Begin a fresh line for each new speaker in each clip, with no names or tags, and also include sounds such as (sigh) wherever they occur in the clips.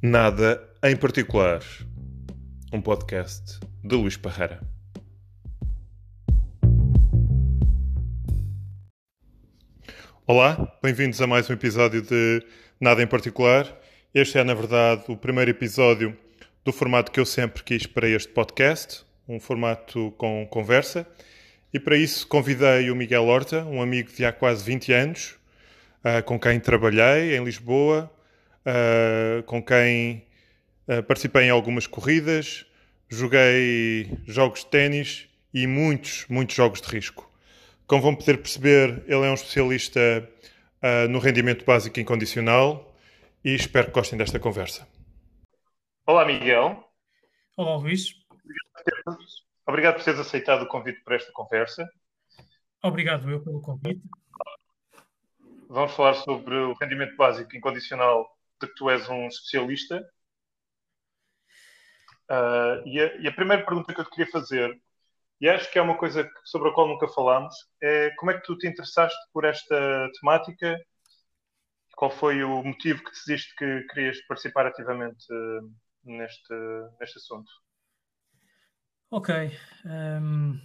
Nada em particular. Um podcast de Luís Parreira. Olá, bem-vindos a mais um episódio de Nada em Particular. Este é, na verdade, o primeiro episódio do formato que eu sempre quis para este podcast, um formato com conversa. E para isso convidei o Miguel Horta, um amigo de há quase 20 anos, uh, com quem trabalhei em Lisboa, uh, com quem uh, participei em algumas corridas, joguei jogos de ténis e muitos, muitos jogos de risco. Como vão poder perceber, ele é um especialista uh, no rendimento básico incondicional e espero que gostem desta conversa. Olá, Miguel.
Olá, Luís.
Obrigado por teres aceitado o convite para esta conversa.
Obrigado eu pelo convite.
Vamos falar sobre o rendimento básico incondicional de que tu és um especialista. Uh, e, a, e, a, primeira pergunta que eu te queria fazer e acho que é uma coisa sobre a qual nunca falámos. É como é que tu te interessaste por esta temática? Qual foi o motivo que decidiste que querias participar ativamente uh, neste, neste assunto?
Ok. Um,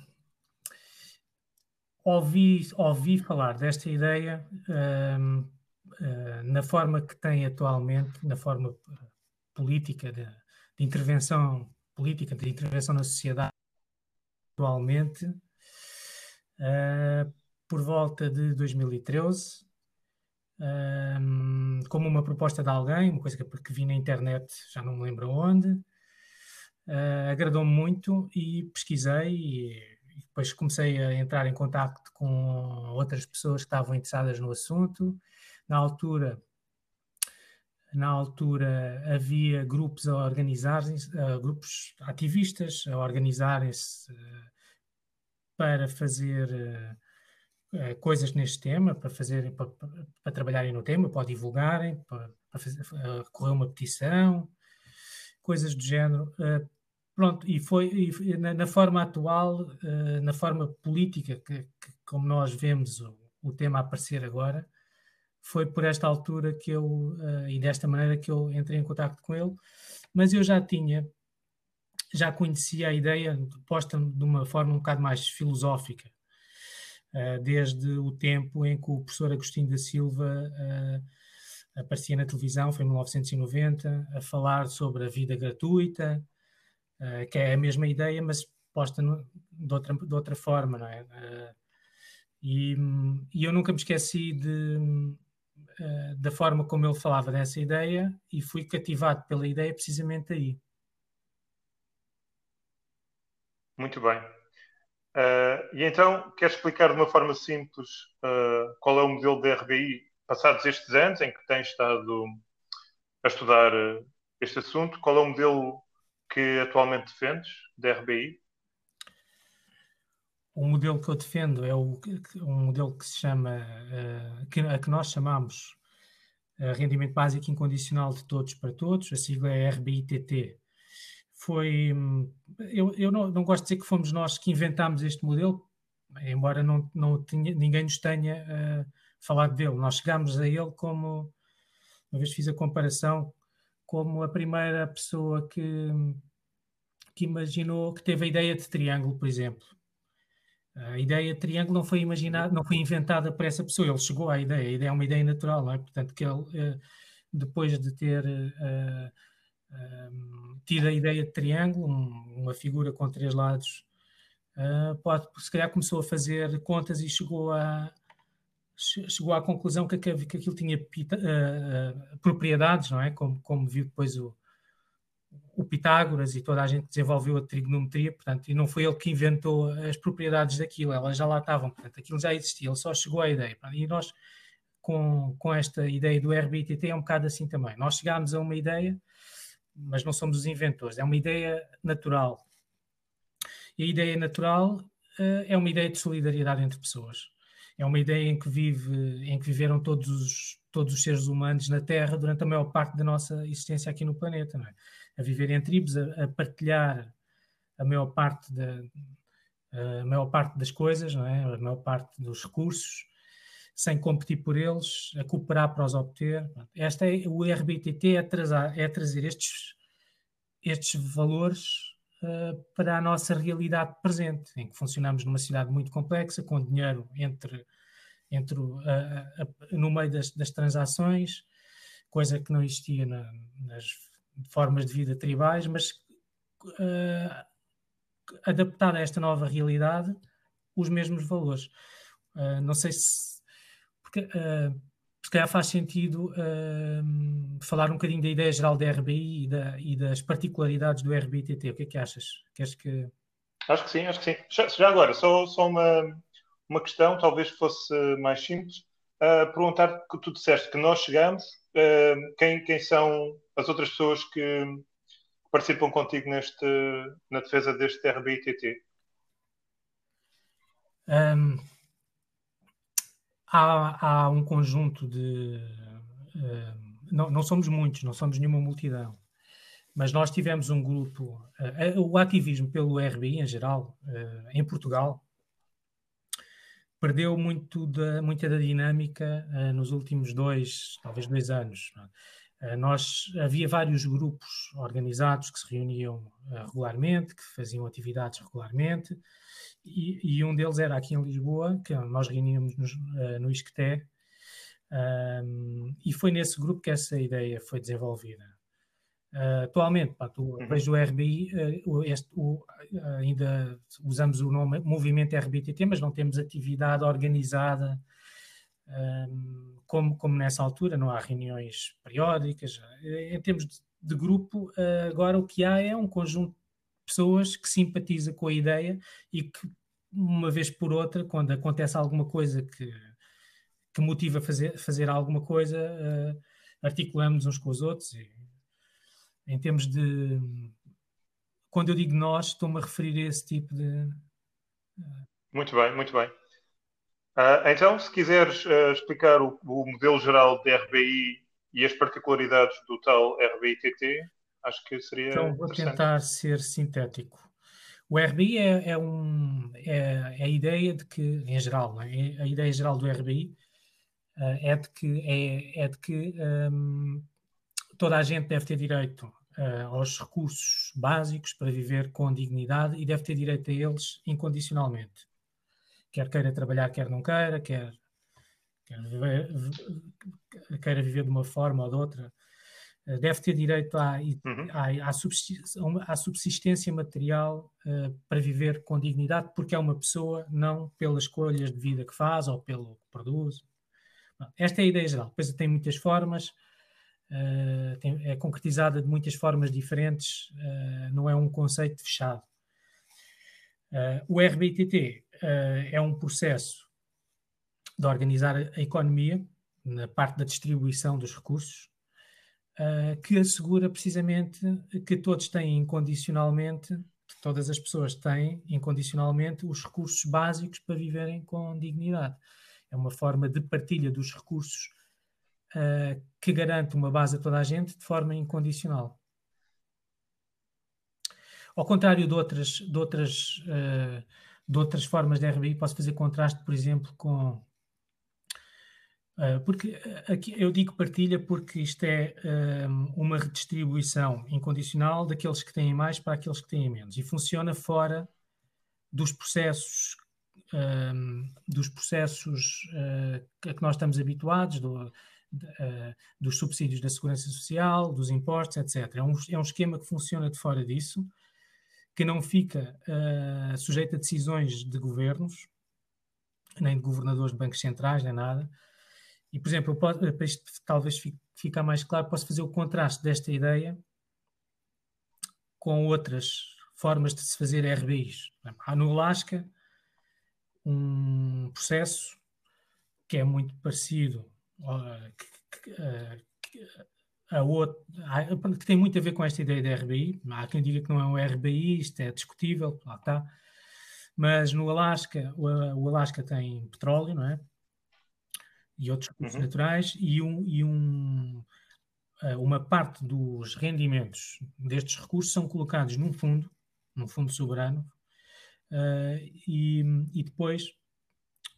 ouvi, ouvi falar desta ideia um, uh, eh, na forma que tem atualmente, na forma política de, de intervenção política, de intervenção na sociedade atualmente, uh, por volta de 2013, um, como uma proposta de alguém, uma coisa que, que vi na internet, já não me lembro onde, uh, agradou-me muito e pesquisei e, e, depois comecei a entrar em contato com outras pessoas que estavam interessadas no assunto. Na altura, na altura havia grupos a organizarem-se, grupos ativistas a organizarem-se uh, para fazer uh, coisas neste tema, para fazer para, para, trabalharem no tema, para divulgarem, para, para fazer, correr uma petição, coisas do género. pronto, e foi e na, na, forma atual, na forma política que, que, como nós vemos o, o tema aparecer agora, foi por esta altura que eu, uh, e desta maneira que eu entrei em contato com ele, mas eu já tinha, já conhecia a ideia posta de uma forma um bocado mais filosófica, uh, desde o tempo em que o professor Agostinho da Silva uh, aparecia na televisão, foi em 1990, a falar sobre a vida gratuita, que é a mesma ideia, mas posta no, de, outra, de outra forma, não é? E, e, eu nunca me esqueci de, uh, da forma como ele falava dessa ideia e fui cativado pela ideia precisamente aí.
Muito bem. Uh, e então, queres explicar de uma forma simples uh, qual é o modelo da RBI passados estes anos em que tens estado a estudar este assunto? Qual é o modelo que atualmente defendes da RBI?
O modelo que eu defendo é o, um modelo que se chama, uh, que, a que nós chamamos uh, Rendimento Básico Incondicional de Todos para Todos, a sigla é RBITT. Foi, eu, eu não, não, gosto de dizer que fomos nós que inventámos este modelo, embora não, não tinha, ninguém nos tenha uh, falado dele. Nós chegámos a ele como, uma vez fiz a comparação, como a primeira pessoa que, que imaginou, que teve a ideia de triângulo, por exemplo a ideia de triângulo não foi imaginada, não foi inventada por essa pessoa, ele chegou à ideia, a ideia é uma ideia natural, é? Portanto, que ele, eh, depois de ter uh, uh, tido a ideia de triângulo, uma figura com três lados, pode, se calhar começou a fazer contas e chegou a chegou à conclusão que, que aquilo tinha propriedades, não é? Como, como viu depois o, o Pitágoras e toda a gente desenvolveu a trigonometria, portanto, e não foi ele que inventou as propriedades daquilo, elas já lá estavam, portanto, aquilo já existia, ele só chegou à ideia. E nós, com, com esta ideia do RBTT, é um bocado assim também. Nós chegámos a uma ideia, mas não somos os inventores, é uma ideia natural. E a ideia natural uh, é uma ideia de solidariedade entre pessoas. É uma ideia em que, vive, em que viveram todos os, todos os seres humanos na Terra durante a maior parte da nossa existência aqui no planeta. Não é? A viver em tribos, a, a partilhar a maior parte da a maior parte das coisas, não é? a maior parte dos recursos sem competir por eles, a cooperar para os obter. Esta é, o RBTT é, trazer, é trazer estes, estes valores uh, para a nossa realidade presente, em que funcionamos numa cidade muito complexa, com dinheiro entre, entre uh, uh, no meio das, das, transações, coisa que não existia na, nas formas de vida tribais, mas adaptada a esta nova realidade, os mesmos valores. não sei se porque uh, se calhar faz sentido uh, falar um bocadinho da ideia geral da RBI e, da, e, das particularidades do RBTT. O que é que achas? Queres que...
Acho que sim, acho que sim. Já, já agora, só, só uma, uma questão, talvez fosse mais simples. Uh, perguntar que tu disseste que nós chegamos, uh, quem, quem são as outras pessoas que participam contigo neste, na defesa deste RBITT?
Um, há, há um conjunto de. Uh, não, não somos muitos, não somos nenhuma multidão, mas nós tivemos um grupo. Uh, o ativismo pelo RBI em geral, uh, em Portugal, perdeu muito da, muita da dinâmica nos últimos dois, talvez dois anos. Nós havia vários grupos organizados que se reuniam regularmente, que faziam atividades regularmente, e, e, um deles era aqui em Lisboa, que nós reuníamos nos, uh, no Isqueté, um, e foi nesse grupo que essa ideia foi desenvolvida. Uh, atualmente, pá, tu, uhum. vejo o RBI, uh, este, o, ainda usamos o nome Movimento RBTT, mas não temos atividade organizada como, como nessa altura, não há reuniões periódicas. Em termos de, de grupo, agora o que há é um conjunto pessoas que simpatiza com a ideia e que, uma vez por outra, quando acontece alguma coisa que, que motiva fazer, fazer alguma coisa, uh, articulamos uns com os outros. E, em termos de. Quando eu digo nós, estou-me a referir a esse tipo de.
Muito bem, muito bem. Uh, então, se quiseres uh, explicar o, o, modelo geral de RBI e as particularidades do tal RBI-TT, Acho que seria.
Então, vou tentar ser sintético. O RBI é, é, um, é, é, a ideia de que, em geral, é? a ideia geral do RBI uh, é de que, é, é de que um, toda a gente deve ter direito aos recursos básicos para viver com dignidade e deve ter direito a eles incondicionalmente. Quer queira trabalhar, quer não queira, quer, quer viver, queira viver de uma forma ou de outra eh, deve ter direito à, uhum. à, à, subsistência, à subsistência material uh, para viver com dignidade, porque é uma pessoa, não pelas escolhas de vida que faz ou pelo que produz. Esta é a ideia geral. Depois tem muitas formas, uh, tem, é concretizada de muitas formas diferentes, uh, não é um conceito fechado. o RBTT é um processo de organizar a economia na parte da distribuição dos recursos uh, que assegura precisamente que todos têm incondicionalmente, todas as pessoas têm incondicionalmente os recursos básicos para viverem com dignidade. É uma forma de partilha dos recursos uh, que garante uma base a toda a gente de forma incondicional. Ao contrário de outras, de outras, uh, de outras formas de RBI, posso fazer contraste, por exemplo, com Uh, porque aqui eu digo partilha porque isto é um, uma redistribuição incondicional daqueles que têm mais para aqueles que têm menos e funciona fora dos processos um, dos processos uh, a que nós estamos habituados do, de, uh, dos subsídios da segurança social, dos impostos, etc. É um, é um esquema que funciona de fora disso, que não fica sujeito a decisões de governos, nem de governadores de bancos centrais, nem nada, e, por exemplo, posso, para isto talvez fique, ficar mais claro, posso fazer o contraste desta ideia com outras formas de se fazer RBIs. Há no Alasca um processo que é muito parecido a, outro, que tem muito a ver com esta ideia de RBI. Há quem diga que não é um RBI, isto é discutível, lá está. Mas no Alasca, o Alasca tem petróleo, não é? e outros recursos uhum. naturais e, um, e um, eh, uma parte dos rendimentos destes recursos são colocados num fundo, num fundo soberano, uh, e, e, depois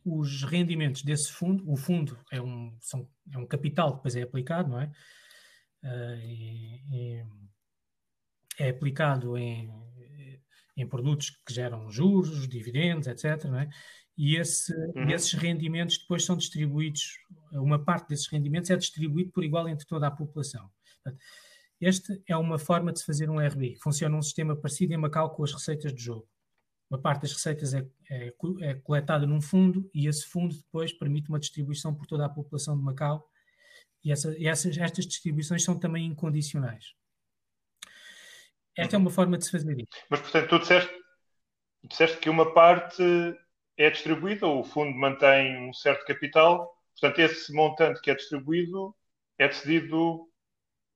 os rendimentos desse fundo, o fundo é um, são, é um capital que depois é aplicado, não é? Uh, e, e é aplicado em, em produtos que geram juros, dividendos, etc. É? E esse, uhum. esses rendimentos depois são distribuídos, uma parte desses rendimentos é distribuído por igual entre toda a população. Portanto, esta é uma forma de se fazer um RBI. Funciona um sistema parecido em Macau com as receitas de jogo. Uma parte das receitas é, é, é, coletada num fundo e esse fundo depois permite uma distribuição por toda a população de Macau e essa, essas, estas distribuições são também incondicionais. Esta é uma forma de se fazer isso.
Mas, portanto, tu disseste, disseste que uma parte é distribuída, o fundo mantém um certo capital, portanto, esse montante que é distribuído é decidido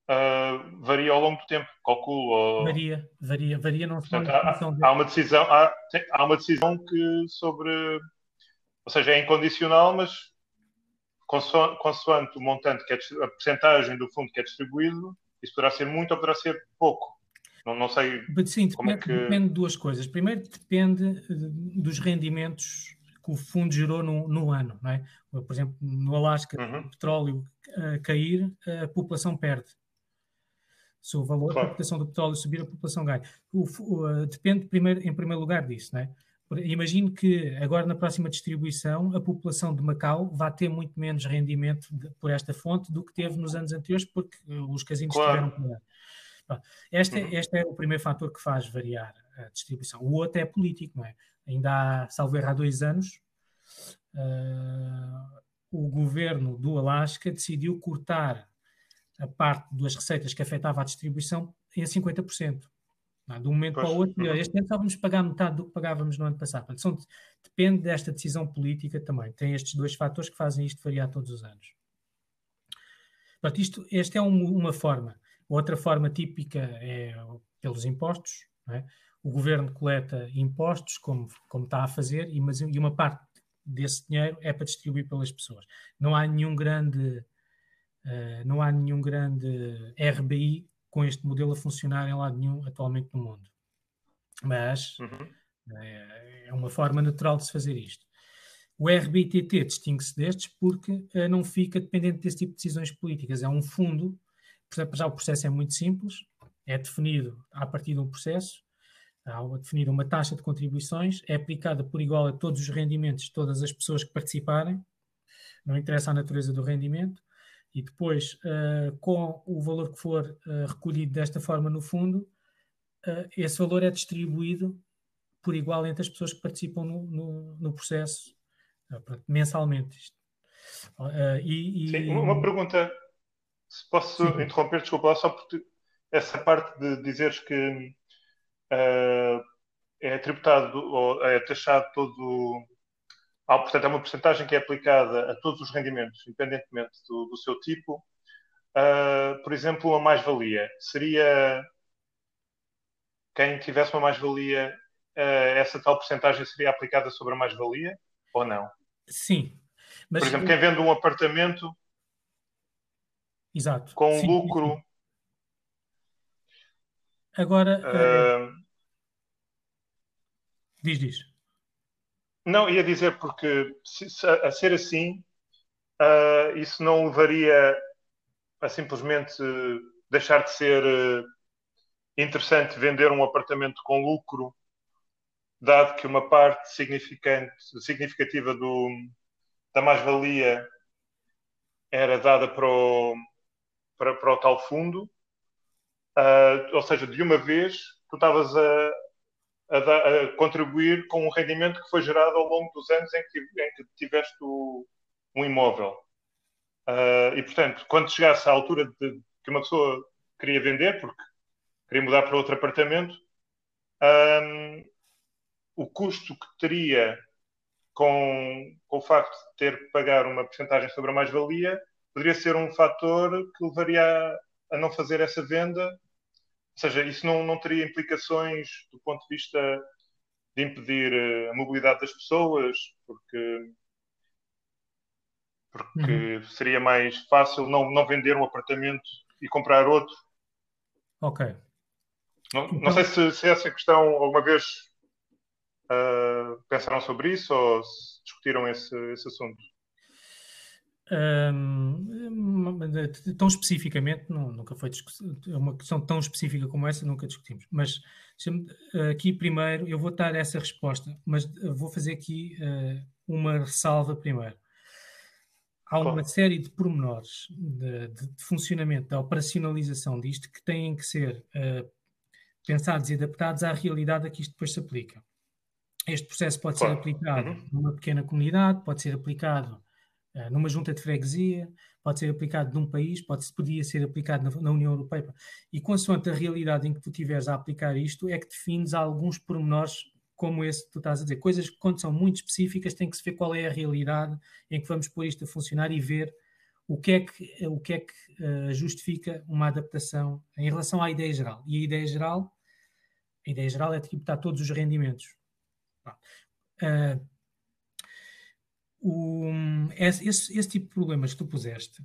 uh, varia ao longo do tempo, calculo. Ou...
Varia, varia, varia não
Portanto, há, há, uma decisão, há, há, uma decisão que sobre, ou seja, é incondicional, mas consoante, consoante o montante que é a percentagem do fundo que é distribuído, isso poderá ser muito ou poderá ser pouco. Não, não sei.
Sim, como depende, é que... depende de duas coisas. Primeiro, depende eh, dos rendimentos que o fundo gerou no, no ano. Não é? Por exemplo, no Alasca, uhum. o petróleo uh, cair, a população perde. Se o valor claro. da cotação do petróleo subir, a população ganha. O, o, depende, primeiro, em primeiro lugar, disso. Não é? Imagino que agora na próxima distribuição a população de Macau vai ter muito menos rendimento de, por esta fonte do que teve nos anos anteriores, porque os casinos claro. tiveram este, uhum. este é o primeiro fator que faz variar a distribuição. O outro é político, não é? Ainda há, salvo erro, há dois anos, uh, o governo do Alasca decidiu cortar a parte das receitas que afetava a distribuição em 50%. Não, é? de um momento pois. para o outro, uhum. este ano só vamos pagar metade do que pagávamos no ano passado. Portanto, são, depende desta decisão política também. Tem estes dois fatores que fazem isto variar todos os anos. Portanto, isto, esta é um, uma forma. Outra forma típica é pelos impostos. É? O governo coleta impostos, como, como está a fazer, e, mas, e uma parte desse dinheiro é para distribuir pelas pessoas. Não há nenhum grande, uh, não há nenhum grande RBI com este modelo a funcionar em lado nenhum atualmente no mundo. Mas uhum. é, é uma forma natural de se fazer isto. O RBTT distingue-se destes porque uh, não fica dependente desse tipo de decisões políticas. É um fundo já o processo é muito simples, é definido a partir de um processo, há definida uma taxa de contribuições, é aplicada por igual a todos os rendimentos de todas as pessoas que participarem, não interessa a natureza do rendimento, e depois, uh, com o valor que for uh, recolhido desta forma no fundo, uh, esse valor é distribuído por igual entre as pessoas que participam no, no, no processo, mensalmente.
E, e... Sim, uma pergunta se posso Sim. interromper, desculpa, só porque essa parte de dizeres que é tributado ou é taxado todo. Ah, portanto, é uma porcentagem que é aplicada a todos os rendimentos, independentemente do, do seu tipo. Uh, por exemplo, a mais-valia seria quem tivesse uma mais-valia, uh, essa tal porcentagem seria aplicada sobre a mais-valia ou não?
Sim.
Mas... Por exemplo, quem vende um apartamento
Exato.
Com sim, lucro. Sim.
Agora. Uh... Diz, diz.
Não, ia dizer porque se, se, a ser assim, uh, isso não levaria a simplesmente deixar de ser uh, interessante vender um apartamento com lucro, dado que uma parte significante, significativa do, da mais-valia era dada para o, para, para o tal fundo, uh, ou seja, de uma vez tu estavas a, a, a, contribuir com um rendimento que foi gerado ao longo dos anos em que, em que tiveste o, um imóvel. Uh, e, portanto, quando chegasse à altura de, que uma pessoa queria vender, porque queria mudar para outro apartamento, um, o custo que teria com, com, o facto de ter que pagar uma porcentagem sobre a mais-valia poderia ser um fator que levaria a, a não fazer essa venda. Ou seja, isso não, não teria implicações do ponto de vista de impedir eh, a mobilidade das pessoas, porque, porque uhum. seria mais fácil não, não vender um apartamento e comprar outro.
Ok.
Não, então... não sei se, se essa questão alguma vez Uh, pensaram sobre isso ou discutiram esse, esse assunto?
Um, tão especificamente, não, nunca foi é uma questão tão específica como essa, nunca discutimos. Mas aqui primeiro, eu vou dar essa resposta, mas vou fazer aqui uh, uma ressalva primeiro. Há uma série de pormenores de, de, de, funcionamento, da operacionalização disto que têm que ser uh, pensados e adaptados à realidade a que isto depois se aplica. Este processo pode claro. ser aplicado uhum. numa pequena comunidade, pode ser aplicado numa junta de freguesia, pode ser aplicado num país, pode, podia ser aplicado na, na, União Europeia. E consoante a realidade em que tu tiveres a aplicar isto, é que defines alguns pormenores como esse que tu estás a dizer. Coisas que, quando são muito específicas, tem que se ver qual é a realidade em que vamos pôr isto a funcionar e ver o que é que, o que, é que uh, justifica uma adaptação em relação à ideia geral. E a ideia geral, a ideia geral é tributar todos os rendimentos. Uh, o, esse, esse, tipo de problemas que tu puseste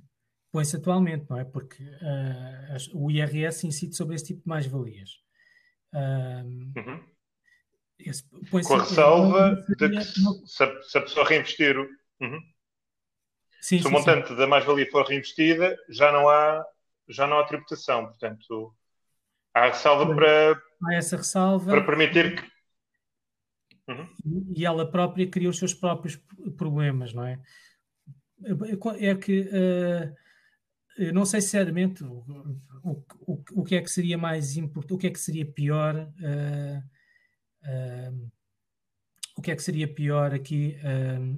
põe-se atualmente, não é? Porque uh, o IRS incide sobre esse tipo de mais-valias. Uh,
uhum. Com a ressalva de que se a, se a, pessoa reinvestir uhum. sim, se sim, o montante sim. da mais-valia for reinvestida, já não há, já não há tributação. Portanto, há ressalva para,
há essa ressalva
para permitir que
Uhum. E ela própria cria os seus próprios problemas, não é? É que uh, eu não sei sinceramente o, o, o, que é que seria mais importante, o que é que seria pior, uh, uh, o que é que seria pior aqui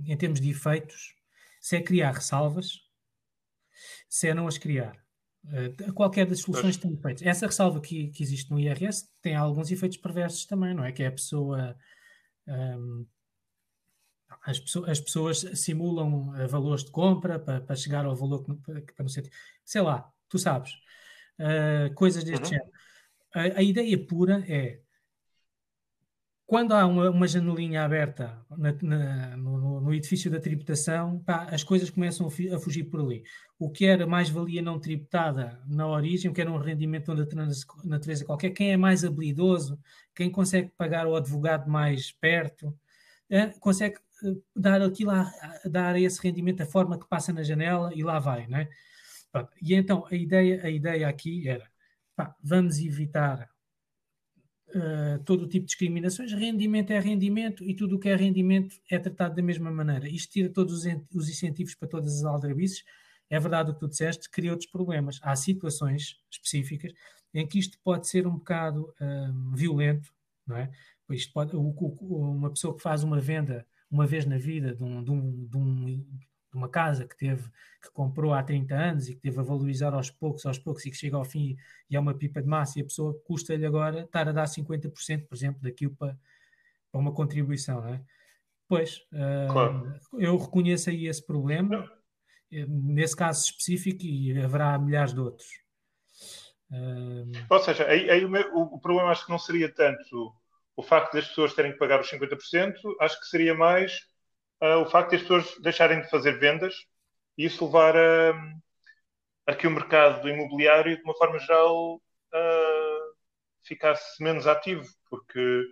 em termos de efeitos, se é criar ressalvas, se é não as criar. qualquer das soluções tem efeitos. Essa ressalva que, que existe no IRS tem alguns efeitos perversos também, não é? Que é a pessoa um, as, pessoas, as, pessoas, simulam uh, valores de compra para, para chegar ao valor que, para, para não ser. Sei lá, tu sabes. Uh, coisas deste uhum. género. A, a, ideia pura é quando há uma, uma janelinha aberta na, na, no, no, edifício da tributação, pá, as coisas começam a, a, fugir por ali. O que era mais-valia não tributada na origem, o que era um rendimento de natureza qualquer, quem é mais habilidoso, quem consegue pagar o advogado mais perto, é, consegue eh, dar aquilo a, dar esse rendimento da forma que passa na janela e lá vai, né? E então a ideia, a ideia aqui era pá, vamos evitar uh, todo o tipo de discriminações, rendimento é rendimento e tudo o que é rendimento é tratado da mesma maneira. Isto tira todos os, os incentivos para todas as aldrabices. É verdade o que tu disseste, cria outros problemas. Há situações específicas em que isto pode ser um bocado um, violento, não é? Isto pode, uma pessoa que faz uma venda uma vez na vida de, um, de, um, de, um, de, uma casa que teve que comprou há 30 anos e que teve a valorizar aos poucos, aos poucos e que chega ao fim e é uma pipa de massa e a pessoa custa-lhe agora estar a dar 50%, por exemplo, daquilo para, para uma contribuição, não é? Pois, uh, claro. eu reconheço aí esse problema, nesse caso específico, e haverá milhares de outros.
Ou seja, aí, aí o, meu, o, problema acho que não seria tanto o facto das pessoas terem que pagar os 50%, acho que seria mais uh, o facto das pessoas deixarem de fazer vendas e isso levar a, a que o mercado do imobiliário, de uma forma geral, uh, ficasse menos ativo, porque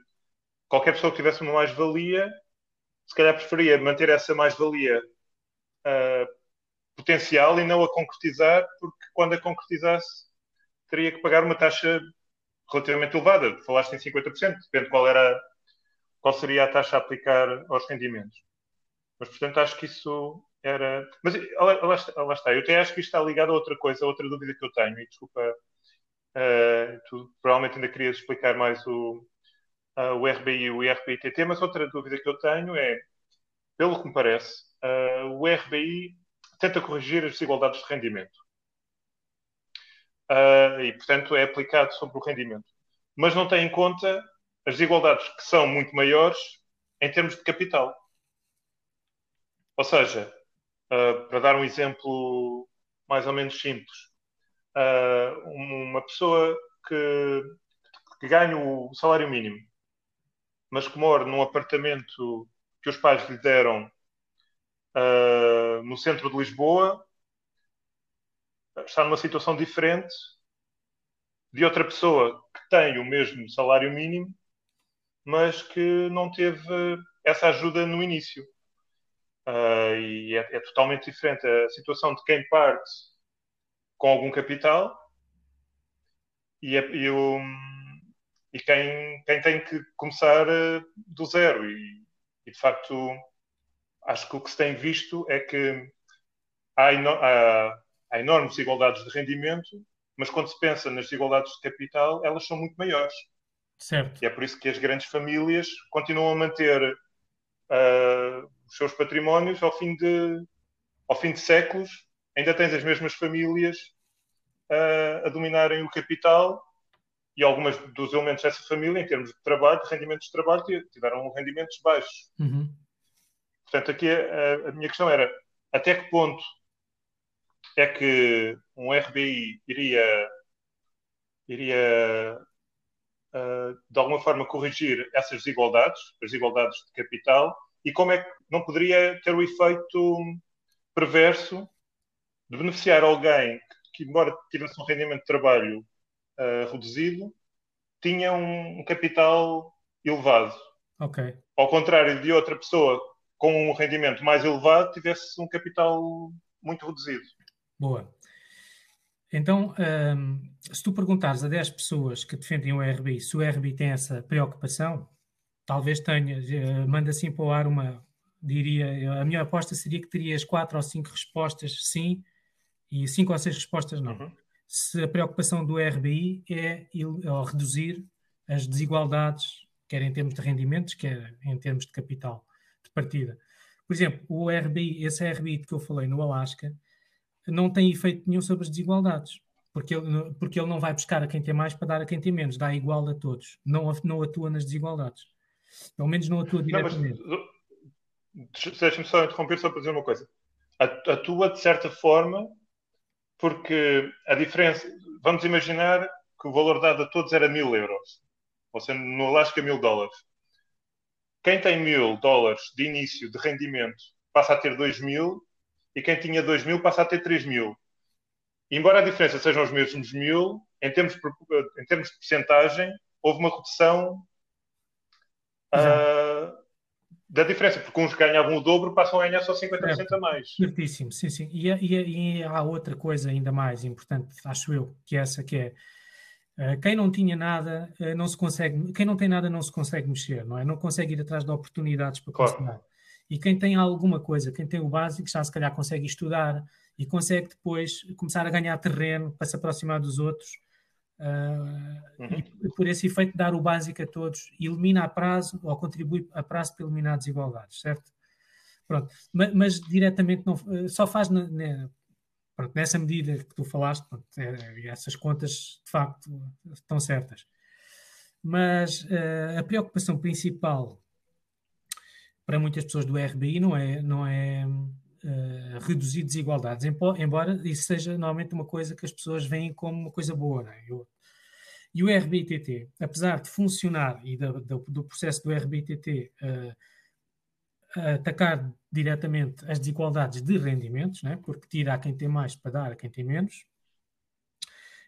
qualquer pessoa que tivesse uma mais-valia, se calhar preferia manter essa mais-valia uh, potencial e não a concretizar, porque quando a concretizasse teria que pagar uma taxa relativamente elevada. Falaste em 50%, depende qual, era, qual seria a taxa a aplicar aos rendimentos. Mas, portanto, acho que isso era. Mas lá, lá está, eu até acho que isto está ligado a outra coisa, a outra dúvida que eu tenho, e desculpa, uh, tu provavelmente ainda querias explicar mais o, uh, o RBI e o IRBITT, mas outra dúvida que eu tenho é, pelo que me parece, uh, o RBI tenta corrigir as desigualdades de rendimento uh, e, portanto, é aplicado sobre o rendimento. Mas não tem em conta as desigualdades que são muito maiores em termos de capital. Ou seja, uh, para dar um exemplo mais ou menos simples, uh, uma pessoa que, que ganha o salário mínimo, mas que mora num apartamento que os pais lhe deram uh, no centro de Lisboa, está numa situação diferente de outra pessoa que tem o mesmo salário mínimo, mas que não teve essa ajuda no início. Uh, e é, é, totalmente diferente a situação de quem parte com algum capital e, é, e, o, e quem, quem, tem que começar uh, do zero. E, e, de facto, acho que o que se tem visto é que há, há, há enormes desigualdades de rendimento, mas quando se pensa nas desigualdades de capital, elas são muito maiores.
Certo.
E é por isso que as grandes famílias continuam a manter uh, os seus patrimónios ao fim de, ao fim de séculos. Ainda tens as mesmas famílias uh, a dominarem o capital e algumas dos elementos dessa família, em termos de trabalho, de rendimentos de trabalho, tiveram rendimentos baixos.
Uhum.
Portanto, aqui a, a, minha questão era até que ponto é que um RBI iria, iria uh, de alguma forma corrigir essas desigualdades, as desigualdades de capital, e como é que não poderia ter o efeito perverso de beneficiar alguém que, embora tivesse um rendimento de trabalho uh, reduzido, tinha um, um, capital elevado.
Ok.
Ao contrário de outra pessoa com um rendimento mais elevado, tivesse um capital muito reduzido.
Boa. Então, um, se tu perguntares a 10 pessoas que defendem o RBI se o RBI tem essa preocupação, talvez tenha, uh, manda assim para o ar uma, diria, a minha aposta seria que terias 4 ou 5 respostas sim e 5 ou 6 respostas não. Uhum. Se a preocupação do RBI é il, reduzir as desigualdades, quer em termos de rendimentos, quer em termos de capital partida. Por exemplo, o RBI, esse RBI que eu falei no Alasca, não tem efeito nenhum sobre as desigualdades, porque ele, porque ele não vai buscar a quem tem mais para dar a quem tem menos, dá igual a todos, não, não atua nas desigualdades. Pelo menos não atua diretamente.
Deixa-me só interromper só para dizer uma coisa. Atua de certa forma porque a diferença. Vamos imaginar que o valor dado a todos era mil euros, ou seja, no Alasca mil dólares. Quem tem mil dólares de início de rendimento passa a ter dois mil e quem tinha 2 mil passa a ter 3 mil. Embora a diferença sejam os mesmos mil, em termos, em termos de porcentagem, houve uma redução uh, da diferença, porque uns ganhavam o dobro, passam a ganhar só 50% a mais.
Certíssimo, sim, sim. E, e, e, há outra coisa ainda mais importante, acho eu, que é essa que é quem não tinha nada, uh, não se consegue, quem não tem nada não se consegue mexer, não é? Não consegue ir atrás de oportunidades para claro. conseguir. E quem tem alguma coisa, quem tem o básico, já se calhar consegue estudar e consegue depois começar a ganhar terreno para se aproximar dos outros. Uh, uhum. e por esse efeito dar o básico a todos elimina a prazo ou contribui a prazo para eliminar desigualdades, certo? Pronto, mas, mas diretamente não, só faz na, na, pronto, nessa medida que tu falaste, pronto, é, essas contas de facto estão certas. Mas uh, a preocupação principal para muitas pessoas do RBI não é, não é uh, reduzir desigualdades, embora isso seja normalmente uma coisa que as pessoas veem como uma coisa boa. É? Eu, e o RBITT, apesar de funcionar e do processo do RBITT uh, eh, atacar diretamente as desigualdades de rendimentos, né? porque tira a quem tem mais para dar a quem tem menos.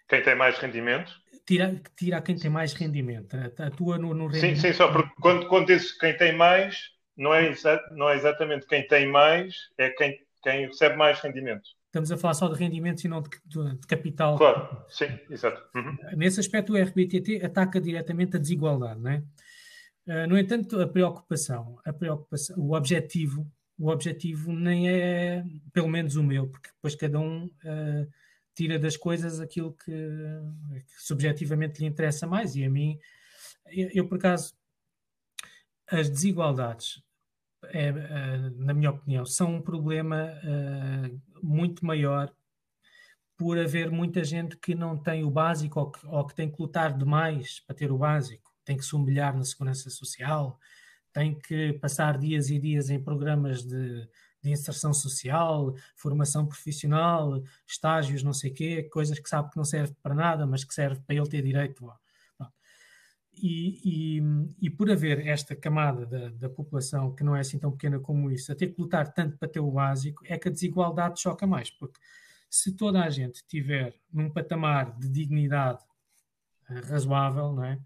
Quem tem mais rendimento?
Tira, tira a quem tem mais rendimento. Atua no, no rendimento.
Sim, sim, só porque quando, quando diz quem tem mais, não é, não é exatamente quem tem mais, é quem, quem recebe mais rendimento.
Estamos a falar só de rendimentos e não de, de, de capital.
Claro, sim, exato. Uhum.
Nesse aspecto, o RBTT ataca diretamente a desigualdade, não é? Uh, no entanto, a preocupação, a preocupação, o objetivo, o objetivo nem é, pelo menos o meu, porque depois cada um uh, tira das coisas aquilo que, que, subjetivamente lhe interessa mais. E a mim, eu, eu por acaso, as desigualdades é, é, na minha opinião, são um problema uh, muito maior por haver muita gente que não tem o básico ou que, ou que, tem que lutar demais para ter o básico, tem que se humilhar na segurança social, tem que passar dias e dias em programas de, de inserção social, formação profissional, estágios, não sei o quê, coisas que sabe que não serve para nada, mas que serve para ele ter direito e, e, e, por haver esta camada da, da, população que não é assim tão pequena como isso, a ter que lutar tanto para ter o básico, é que a desigualdade choca mais, porque se toda a gente tiver num patamar de dignidade eh, razoável, não é?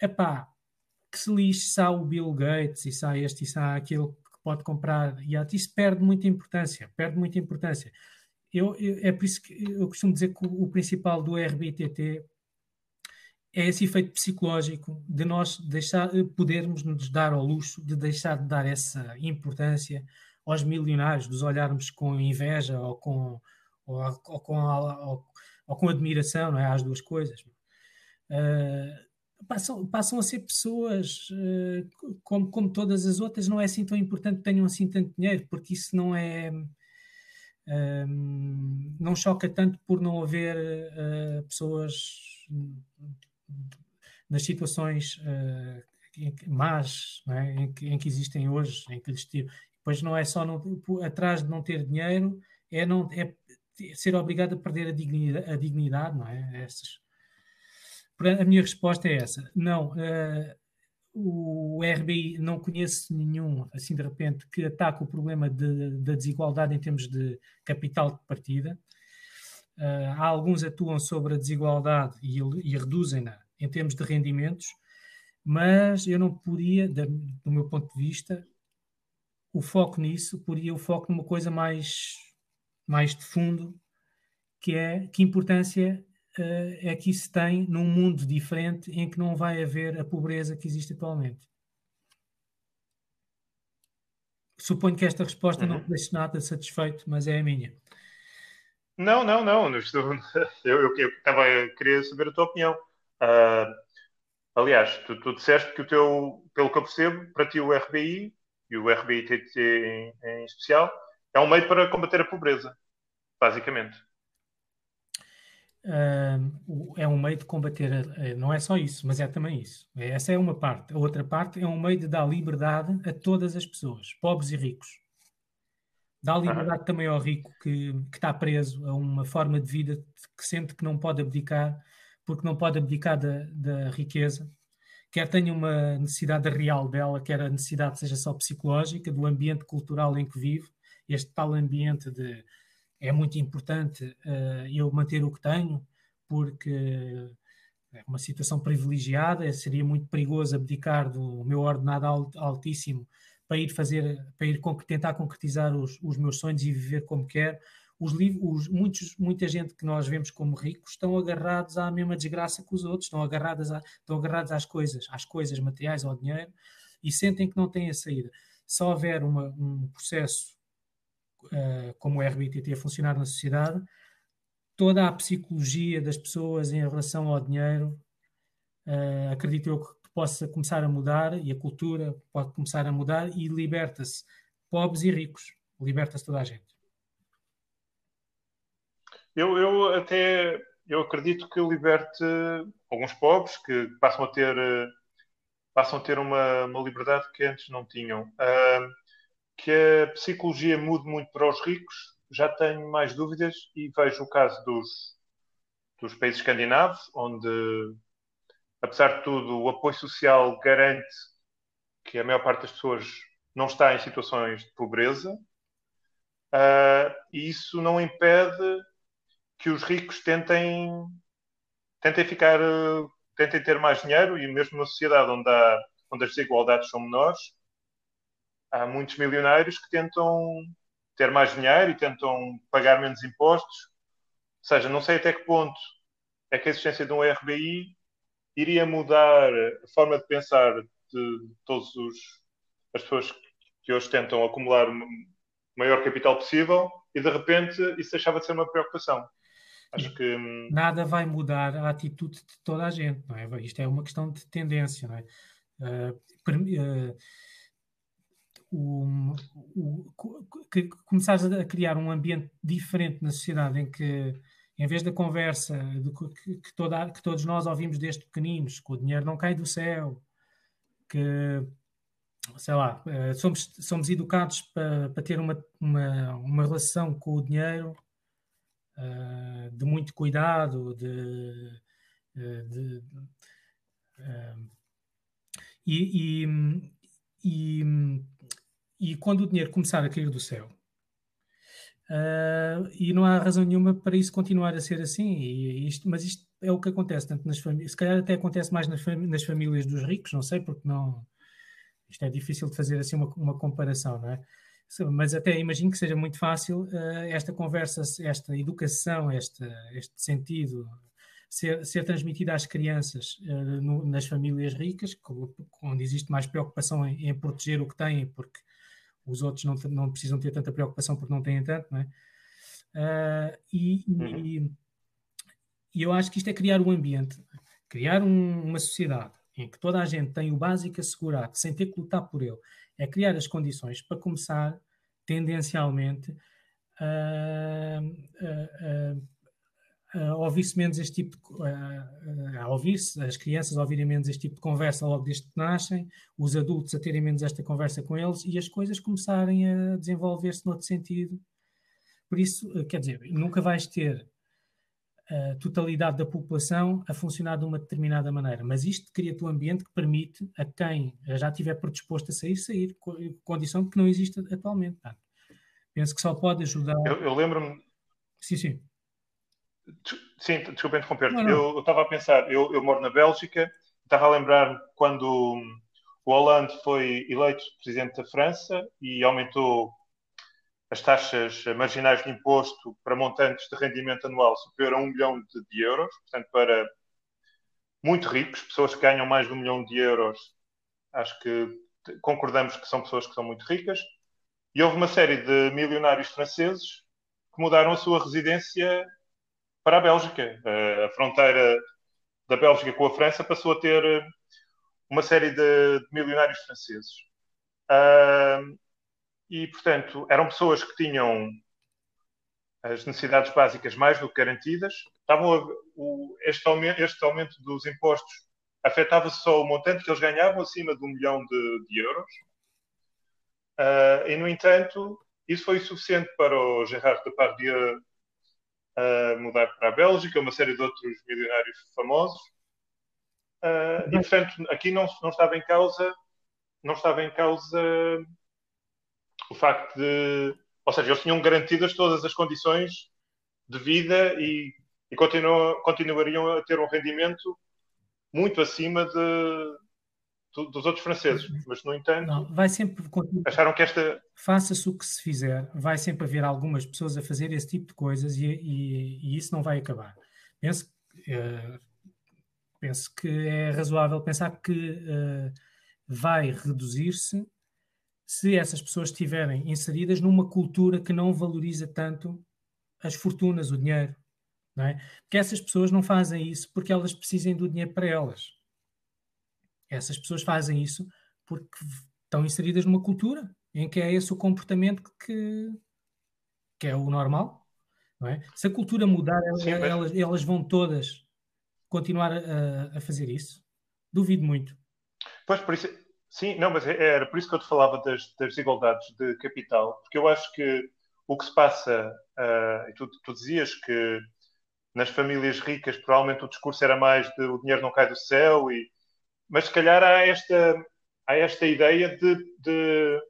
Epá, que se lixe se há o Bill Gates e se há este e se há aquele que pode comprar iate, isso perde muita importância, perde muita importância. Eu, eu, é por isso que eu costumo dizer que o, o principal do RBTT é esse efeito psicológico de nós deixar, podermos nos dar ao luxo de deixar de dar essa importância aos milionários, dos olharmos com inveja ou com, ou, ou com, ou, ou, com admiração, não é? Às duas coisas. Uh, passam, passam a ser pessoas uh, como, como todas as outras, não é assim tão importante que tenham assim tanto dinheiro, porque isso não é. Um, não choca tanto por não haver uh, pessoas nas situações uh, más é? em, que, em, que, existem hoje, em que lhes tiro. Pois não é só não, atrás de não ter dinheiro, é, não, é ser obrigado a perder a dignidade, a dignidade não é? Essas. A minha resposta é essa. Não, uh, o RBI não conhece nenhum, assim de repente, que ataque o problema de, da desigualdade em termos de capital de partida. Uh, há alguns atuam sobre a desigualdade e, e reduzem-na em termos de rendimentos, mas eu não podia, do meu ponto de vista, o foco nisso, poria o foco numa coisa mais, mais de fundo, que é que importância é que isso tem num mundo diferente em que não vai haver a pobreza que existe atualmente. Suponho que esta resposta uhum. não te deixe nada satisfeito, mas é a minha.
Não, não, não. Estou, (laughs) eu, estava a querer saber a tua opinião. Uh, aliás, tu, tu disseste que o teu, pelo que eu percebo, para ti o RBI e o RBI-TT em, em especial é um meio para combater a pobreza, basicamente.
Uh, é um meio de combater, a, não é só isso, mas é também isso. Essa é uma parte. A outra parte é um meio de dar liberdade a todas as pessoas, pobres e ricos. Dá liberdade também ao rico que, que está preso a uma forma de vida que sente que não pode abdicar, porque não pode abdicar da, da riqueza, quer tenha uma necessidade real dela, quer a necessidade seja só psicológica, do ambiente cultural em que vive, este tal ambiente de é muito importante uh, eu manter o que tenho, porque é uma situação privilegiada, seria muito perigoso abdicar do meu ordenado altíssimo para ir fazer, para ir tentar concretizar os, os meus sonhos e viver como quero. Os, os, muitos, muita gente que nós vemos como ricos estão agarrados à mesma desgraça que os outros, estão agarrados, a, estão agarrados às coisas, às coisas materiais, ao dinheiro, e sentem que não têm a saída. Se houver uma, um processo uh, como o RBTT a funcionar na sociedade, toda a psicologia das pessoas em relação ao dinheiro, uh, acredito eu que possa começar a mudar e a cultura pode começar a mudar e liberta-se pobres e ricos, liberta-se toda a gente.
Eu, eu até eu acredito que liberte alguns pobres que passam a ter passam a ter uma, uma liberdade que antes não tinham. Uh, que a psicologia mude muito para os ricos, já tenho mais dúvidas e vejo o caso dos, dos países escandinavos, onde apesar de tudo, o apoio social garante que a maior parte das pessoas não está em situações de pobreza, uh, e isso não impede que os ricos tentem, tentem ficar, tentem ter mais dinheiro, e mesmo numa sociedade onde, há, onde as desigualdades são menores, há muitos milionários que tentam ter mais dinheiro e tentam pagar menos impostos. Ou seja, não sei até que ponto é que a existência de um RBI iria mudar a forma de pensar de todas as pessoas que hoje tentam acumular o maior capital possível e de repente isso deixava de ser uma preocupação.
Acho que hum, nada vai mudar a atitude de toda a gente, não é? Isto é uma questão de tendência, não é? Uh, o, o, que começares a criar um ambiente diferente na sociedade em que em vez da conversa de, que, que, toda, que todos nós ouvimos desde pequeninos, que o dinheiro não cai do céu, que, sei lá, eh, somos, somos educados para, ter uma, uma, uma relação com o dinheiro uh, de muito cuidado, de, eh, de, de uh, e, e, e, e, quando o dinheiro começar a cair do céu, Uh, e não há razão nenhuma para isso continuar a ser assim. E isto, mas isto é o que acontece tanto nas famílias, se calhar até acontece mais nas, fami nas, famílias dos ricos, não sei, porque não. Isto é difícil de fazer assim uma, uma comparação, não é? Mas até imagino que seja muito fácil uh, esta conversa, esta educação, este, este sentido ser, ser às crianças uh, no, nas famílias ricas, onde existe mais preocupação em, em proteger o que têm, porque os outros não, não precisam ter tanta preocupação porque não têm tanto, não é? Uh, e, uhum. e, e, eu acho que isto é criar um ambiente, criar um, uma sociedade em que toda a gente tem o básico assegurado, sem ter que lutar por ele, é criar as condições para começar, tendencialmente, a, a, a ouvir-se menos este tipo de, a, a ouvir-se, as crianças ouvirem menos este tipo de conversa logo desde que nascem, os adultos a terem menos esta conversa com eles e as coisas começarem a desenvolver-se noutro sentido. Por isso, quer dizer, nunca vais ter a totalidade da população a funcionar de uma determinada maneira, mas isto cria-te um ambiente que permite a quem já estiver predisposto a sair, sair, condição que não existe atualmente. Portanto, penso que só pode ajudar.
Eu, eu lembro-me.
Sim, sim.
Sim, desculpa interromper. -te. Eu estava a pensar, eu, eu, moro na Bélgica, estava a lembrar quando o Hollande foi eleito presidente da França e aumentou as taxas marginais de imposto para montantes de rendimento anual superior a um milhão de, de euros, portanto, para muito ricos, pessoas que ganham mais de um milhão de euros, acho que concordamos que são pessoas que são muito ricas. E houve uma série de milionários franceses que mudaram a sua residência para a Bélgica. A fronteira da Bélgica com a França passou a ter eh, uma série de, de milionários franceses. e, portanto, eram pessoas que tinham as necessidades básicas mais do que garantidas. Estavam a, o, este, aumento, este, aumento, dos impostos afetava só o montante que eles ganhavam, acima de um milhão de, de euros. Uh, e, no entanto, isso foi suficiente para o Gerard Depardieu a mudar para a Bélgica, uma série de outros milionários famosos. Uh, e, portanto, aqui não, não estava em causa não estava em causa o facto de, ou seja, eles tinham garantidas todas as condições de vida e, e continuam, continuariam a ter um rendimento muito acima de, dos outros franceses, uhum. mas no entanto
não, vai sempre
acharam que esta
faça-se o que se fizer, vai sempre haver algumas pessoas a fazer esse tipo de coisas e, e, e isso não vai acabar. Penso, uh, penso que é razoável pensar que uh, vai reduzir-se se essas pessoas estiverem inseridas numa cultura que não valoriza tanto as fortunas, o dinheiro. Não é? Porque essas pessoas não fazem isso porque elas precisem do dinheiro para elas essas pessoas fazem isso porque estão inseridas numa cultura em que é esse o comportamento que, que é o normal. Não é? Se a cultura mudar, Sim, elas, mas... elas, vão todas continuar a, a, fazer isso? Duvido muito.
Pois, por isso, sim, não, mas é, era por isso que eu te falava das, das desigualdades de capital, porque eu acho que o que se passa, uh, e tu, tu dizias que nas famílias ricas provavelmente o discurso era mais de o dinheiro não cai do céu e mas se calhar há esta, há esta ideia de, de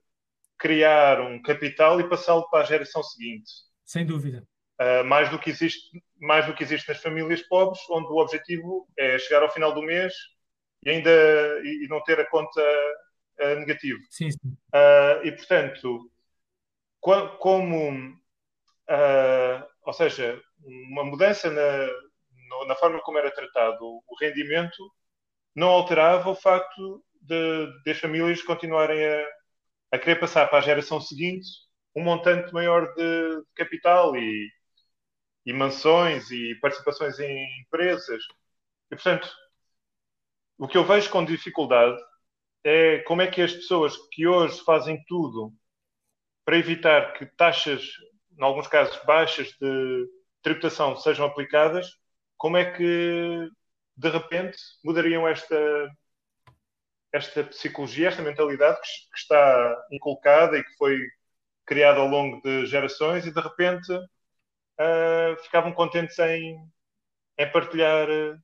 criar um capital e passá-lo para a geração seguinte.
Sem dúvida.
Uh, mais, do que existe, mais do que existe nas famílias pobres, onde o objetivo é chegar ao final do mês e ainda e, não ter a conta uh, negativa.
Sim, sim.
Uh, e portanto, como ou seja, uma mudança na, na forma como era tratado o rendimento não alterava o facto de, de as famílias continuarem a, a querer passar para a geração seguinte um montante maior de, capital e, e mansões e participações em empresas. E, portanto, o que eu vejo com dificuldade é como é que as pessoas que hoje fazem tudo para evitar que taxas, em alguns casos baixas de tributação, sejam aplicadas, como é que de repente mudariam esta, esta psicologia, esta mentalidade que, que, está inculcada e que foi criada ao longo de gerações e de repente uh, ficavam contentes em, em partilhar uh,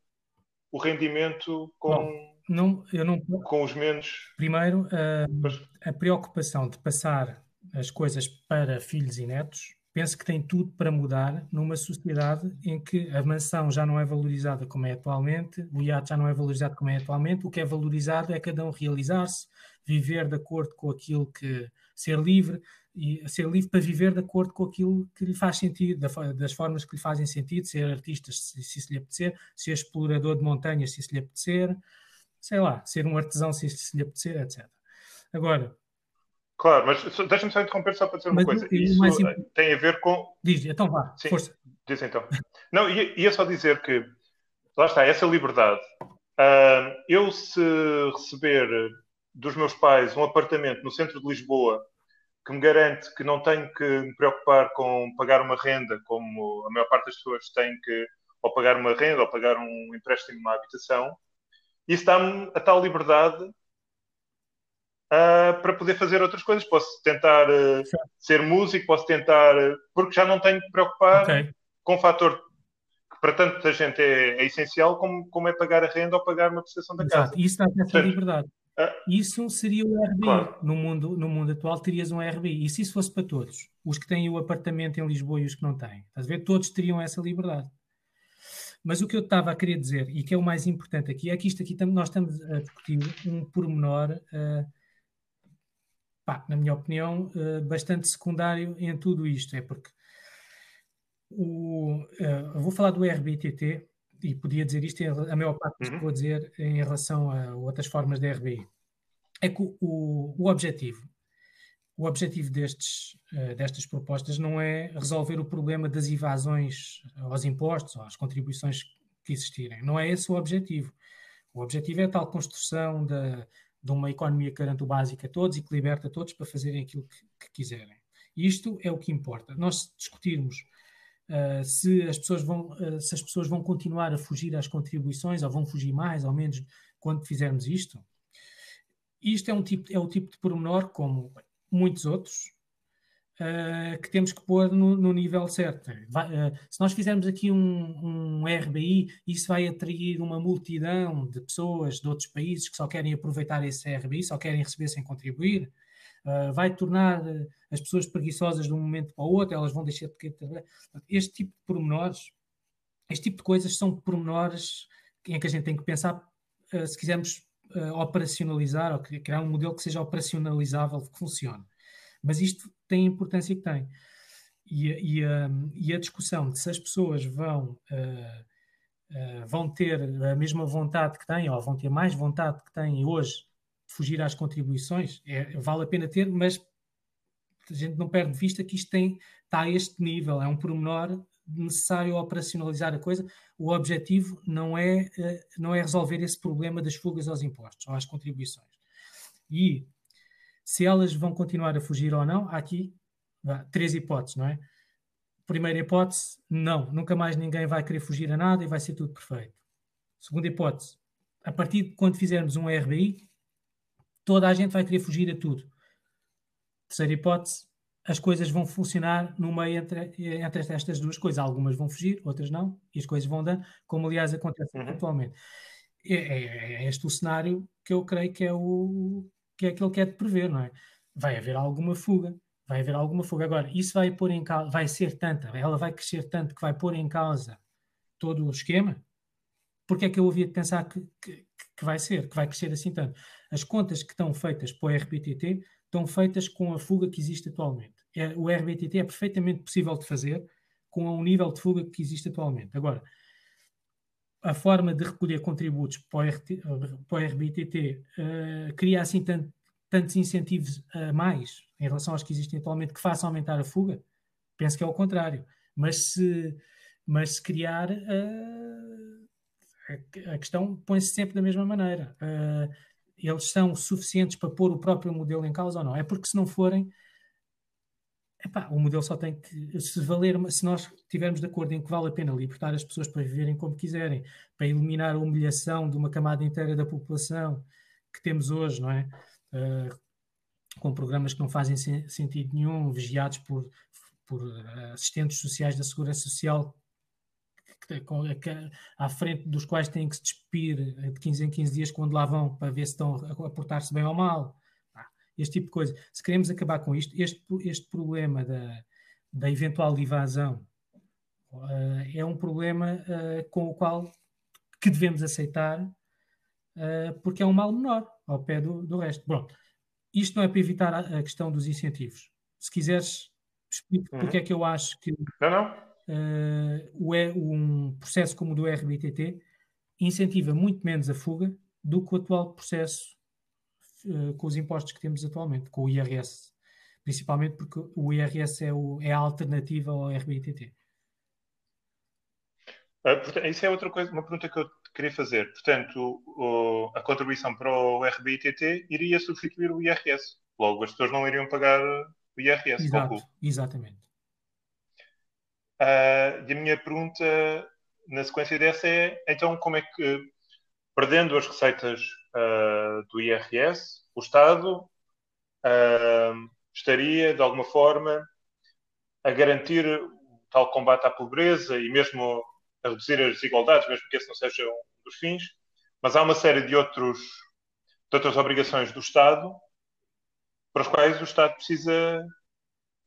o rendimento com,
não, eu não,
com os menos.
Primeiro, uh, a preocupação de passar as coisas para filhos e netos penso que tem tudo para mudar numa sociedade em que a mansão já não é valorizada como é atualmente, o iate já não é valorizado como é atualmente, o que é valorizado é cada um realizar-se, viver de acordo com aquilo que ser livre e ser livre para viver de acordo com aquilo que lhe faz sentido, das formas que lhe fazem sentido, ser artista se, se lhe apetecer, ser explorador de montanhas se isso lhe apetecer, sei lá, ser um artesão se isso lhe apetecer, etc. Agora,
Claro, mas deixa-me só interromper só para dizer uma coisa. Isso mais... tem a ver com.
Diz, então vá, Sim, força.
Diz então. (laughs) Não, ia, ia, só dizer que, lá está, essa liberdade. Uh, eu, se receber dos meus pais um apartamento no centro de Lisboa que me garante que não tenho que me preocupar com pagar uma renda, como a maior parte das pessoas tem que ou pagar uma renda ou pagar um empréstimo numa habitação, isso dá-me a tal liberdade uh, para poder fazer outras coisas. Posso tentar uh, ser músico, posso tentar. Uh, porque já não tenho que preocupar okay. com um fator que para tanta gente é, é, essencial, como, como é pagar a renda ou pagar uma prestação da Exato. casa.
Isso dá essa liberdade. Isso seria o RBI. Claro. No, mundo, no mundo atual terias um RBI. E se isso fosse para todos? Os que têm o apartamento em Lisboa e os que não têm? Estás a ver? Todos teriam essa liberdade. Mas o que eu estava a querer dizer, e que é o mais importante aqui, é que isto aqui nós estamos a discutir um pormenor uh, pá, na minha opinião, uh, bastante secundário em tudo isto. É porque o, uh, vou falar do RBTT e podia dizer isto, a maior parte do que uhum. vou dizer em relação a outras formas de RBI. É que o, o objetivo, o objetivo destes, uh, destas propostas não é resolver o problema das evasões aos impostos ou às contribuições que existirem. Não é esse o objetivo. O objetivo é a tal construção da, de uma economia que garante o básico a todos e que liberta todos para fazerem aquilo que, que quiserem. Isto é o que importa. Nós discutirmos uh, se, as pessoas vão, uh, se as pessoas vão continuar a fugir às contribuições ou vão fugir mais ou menos quando fizermos isto, isto é, um tipo, é o tipo de pormenor, como muitos outros, uh, que temos que pôr no, no nível certo. Vai, uh, se nós fizermos aqui um, um, RBI, isso vai atrair uma multidão de pessoas de outros países que só querem aproveitar esse RBI, só querem receber sem contribuir. Uh, vai tornar as pessoas preguiçosas de um momento para o outro, elas vão deixar de querer. Este tipo de pormenores, este tipo de coisas são pormenores em que a gente tem que pensar se quisermos operacionalizar ou criar um modelo que seja operacionalizável, que funcione. Mas isto tem a importância que tem. E, e, a, e a discussão de se as pessoas vão, uh, uh, vão ter a mesma vontade que têm, ou vão ter mais vontade que têm hoje de fugir às contribuições, é, vale a pena ter, mas a gente não perde de vista que isto tem, está a este nível, é um pormenor necessário operacionalizar a coisa. O objetivo não é, uh, não é resolver esse problema das fugas aos impostos ou às contribuições. E se elas vão continuar a fugir ou não, há aqui três hipóteses, não é? Primeira hipótese, não, nunca mais ninguém vai querer fugir a nada e vai ser tudo perfeito. Segunda hipótese, a partir de quando fizermos um RBI, toda a gente vai querer fugir a tudo. Terceira hipótese, as coisas vão funcionar no meio entre, entre estas duas coisas. Algumas vão fugir, outras não, e as coisas vão dando, como aliás acontece uhum. atualmente. É, é, é, este o cenário que eu creio que é o, que é aquilo que é de prever, não é? Vai haver alguma fuga, vai haver alguma fuga. Agora, isso vai pôr em causa, vai ser tanta, ela vai crescer tanto que vai pôr em causa todo o esquema? Porque é que eu havia de pensar que, que, que vai ser, que vai crescer assim tanto? As contas que estão feitas para o RBTT estão feitas com a fuga que existe atualmente. É, o RBTT é perfeitamente possível de fazer com o nível de fuga que existe atualmente. Agora, a forma de recolher contributos para o, RT, para o RBTT uh, eh, cria assim tanto, tantos incentivos a mais em relação aos que existem atualmente que façam aumentar a fuga? Penso que é o contrário. Mas se, mas se criar, uh, a, questão põe-se sempre da mesma maneira. Uh, eles são suficientes para pôr o próprio modelo em causa ou não? É porque se não forem, Epá, o modelo só tem que se valer, se nós estivermos de acordo em que vale a pena libertar as pessoas para viverem como quiserem, para eliminar a humilhação de uma camada inteira da população que temos hoje, não é? Uh, com programas que não fazem sentido nenhum, vigiados por, por assistentes sociais da Segurança Social, que, que, à frente dos quais têm que se despir de 15 em 15 dias quando lá vão para ver se estão a portar-se bem ou mal este tipo de coisa. Se queremos acabar com isto, este, este problema da, da eventual evasão uh, é um problema uh, com o qual que devemos aceitar uh, porque é um mal menor ao pé do, do resto. Pronto, isto não é para evitar a, a questão dos incentivos. Se quiseres, explico uhum. porque é que eu acho que
não, não.
Uh, um processo como o do RBTT incentiva muito menos a fuga do que o atual processo com os impostos que temos atualmente, com o IRS. Principalmente porque o IRS é, o, é a alternativa ao RBTT.
Uh, isso é outra coisa, uma pergunta que eu queria fazer. Portanto, o, a contribuição para o RBITT iria substituir o IRS. Logo, as pessoas não iriam pagar o IRS.
Exato, exatamente.
Uh, e a minha pergunta na sequência dessa é, então, como é que, perdendo as receitas uh, do IRS, o Estado uh, estaria, de alguma forma, a garantir o tal combate à pobreza e mesmo a reduzir as desigualdades, mesmo que esse não seja um dos fins, mas há uma série de, outros, de outras obrigações do Estado para os quais o Estado precisa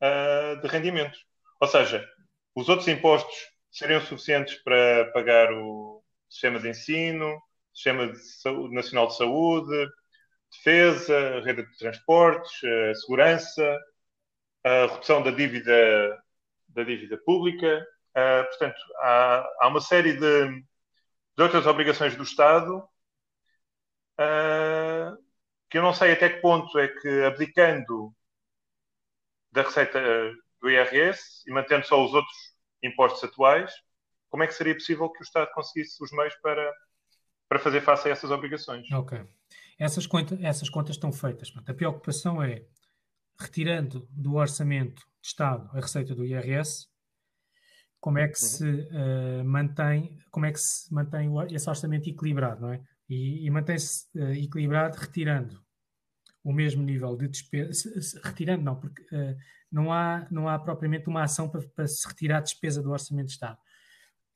uh, de rendimentos. Ou seja, os outros impostos seriam suficientes para pagar o sistema de ensino, sistema de saúde, nacional de saúde, defesa, rede de transportes, uh, segurança, a redução da dívida da dívida pública, Uh, portanto, há, há, uma série de, de, outras obrigações do Estado uh, que eu não sei até que ponto é que, abdicando da receita do IRS e mantendo só os outros impostos atuais, como é que seria possível que o Estado conseguisse os meios para, para fazer face a essas obrigações?
Ok. Essas, conta, essas contas estão feitas. A preocupação é, retirando do orçamento de Estado a receita do IRS, como é que uhum. se uh, mantém, como é que se mantém esse orçamento equilibrado, não é? E, e mantém-se uh, equilibrado retirando o mesmo nível de despesa, retirando não, porque uh, não, há, não há propriamente uma ação para, para, se retirar a despesa do orçamento de Estado.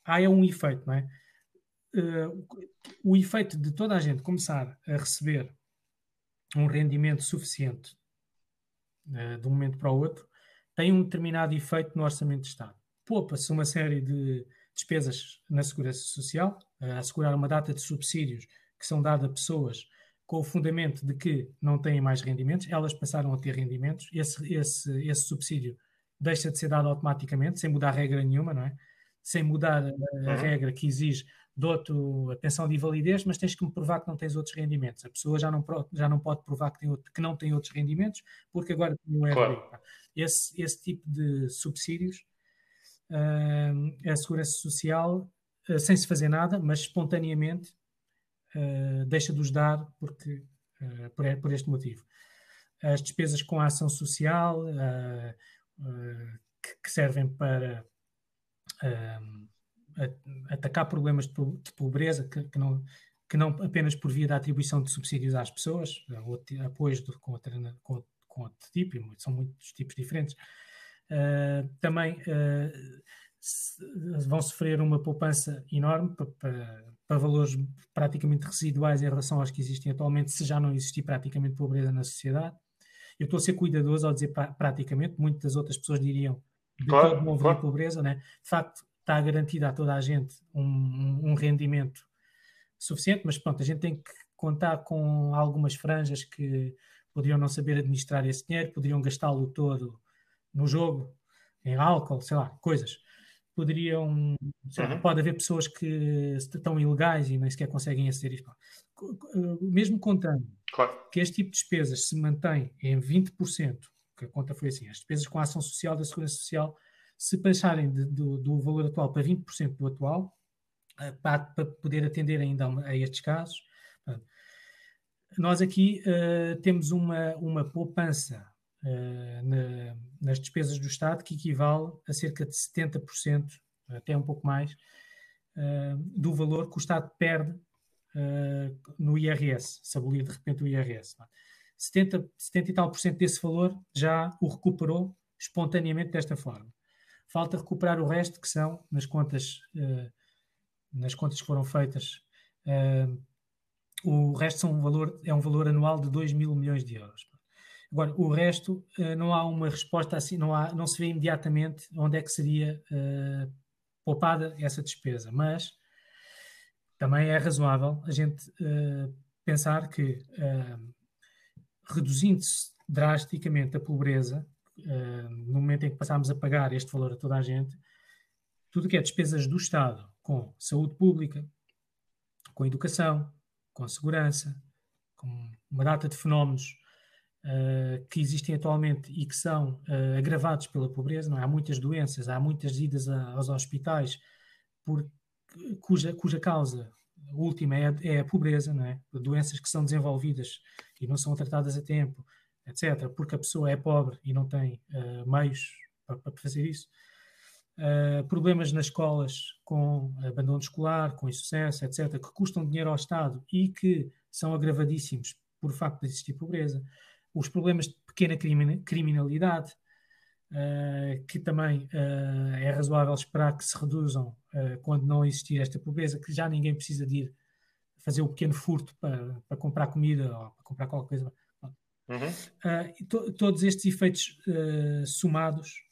Há é um efeito, não é? O efeito de toda a gente começar a receber um rendimento suficiente de um momento para o outro tem um determinado efeito no orçamento de Estado poupa-se uma série de despesas na segurança social, a assegurar uma data de subsídios que são dados a pessoas com o fundamento de que não têm mais rendimentos, elas passaram a ter rendimentos, esse, esse, esse subsídio deixa de ser dado automaticamente, sem mudar regra nenhuma, não é? Sem mudar a, a uhum. regra que exige dou-te a pensão de invalidez, mas tens que me provar que não tens outros rendimentos. A pessoa já não, já não pode provar que, tem outro, que não tem outros rendimentos, porque agora tem claro. Esse, esse tipo de subsídios uh, a segurança social uh, sem se fazer nada, mas espontaneamente uh, deixa de os dar porque, por, por, este motivo. As despesas com a ação social que, que, servem para atacar problemas de, pobreza que, que, não, que não apenas por via da atribuição de subsídios às pessoas, apoios de, com, outra, com, com outro tipo, são muitos tipos diferentes, uh, também uh, vão sofrer uma poupança enorme para, para, para, valores praticamente residuais em relação aos que existem atualmente, se já não existir praticamente pobreza na sociedade. Eu estou a ser cuidadoso ao dizer pra, praticamente, muitas outras pessoas diriam de claro, todo não claro. pobreza, né? de facto está garantido a toda a gente um, um rendimento suficiente, mas pronto, a gente tem que contar com algumas franjas que poderiam não saber administrar esse dinheiro, poderiam gastá-lo todo no jogo, em álcool, sei lá, coisas. Poderiam, sei lá, uhum. pode haver pessoas que estão ilegais e nem sequer conseguem aceder isto. Mesmo contando claro. que este tipo de despesas se mantém em 20%, que a conta foi assim, as despesas com a ação social da Segurança Social, se passarem de, do, do, valor atual para 20% do atual, eh, para, para, poder atender ainda a, estes casos, nós aqui uh, temos uma, uma poupança uh, na, nas despesas do Estado, que equivale a cerca de 70%, até um pouco mais, uh, do valor que o Estado perde no IRS, se abolir de repente o IRS. 70, 70 e tal por cento desse valor já o recuperou espontaneamente desta forma. Falta recuperar o resto, que são nas contas, nas contas que foram feitas, o resto são um valor, é um valor anual de 2 mil milhões de euros. Agora, o resto, uh, não há uma resposta assim, não, há, não se vê imediatamente onde é que seria uh, poupada essa despesa, mas também é razoável a gente uh, pensar que, reduzindo-se drasticamente a pobreza, no momento em que passarmos a pagar este valor a toda a gente, tudo que é despesas do Estado com saúde pública, com educação, com segurança, com uma data de fenómenos uh, que existem atualmente e que são uh, agravados pela pobreza. Não é? Há muitas doenças, há muitas idas a, aos hospitais por, cuja, cuja causa última é a, é a pobreza, não é? doenças que são desenvolvidas e não são tratadas a tempo, etc., porque a pessoa é pobre e não tem uh, meios para, para fazer isso. Uh, problemas nas escolas com abandono escolar, com insucesso, etc., que custam dinheiro ao Estado e que são agravadíssimos por facto de existir pobreza. Os problemas de pequena criminalidade, uh, que também uh, é razoável esperar que se reduzam quando não existir esta pobreza, que já ninguém precisa de ir fazer o pequeno furto para, para comprar comida ou para comprar qualquer coisa. Uhum. To, todos estes efeitos somados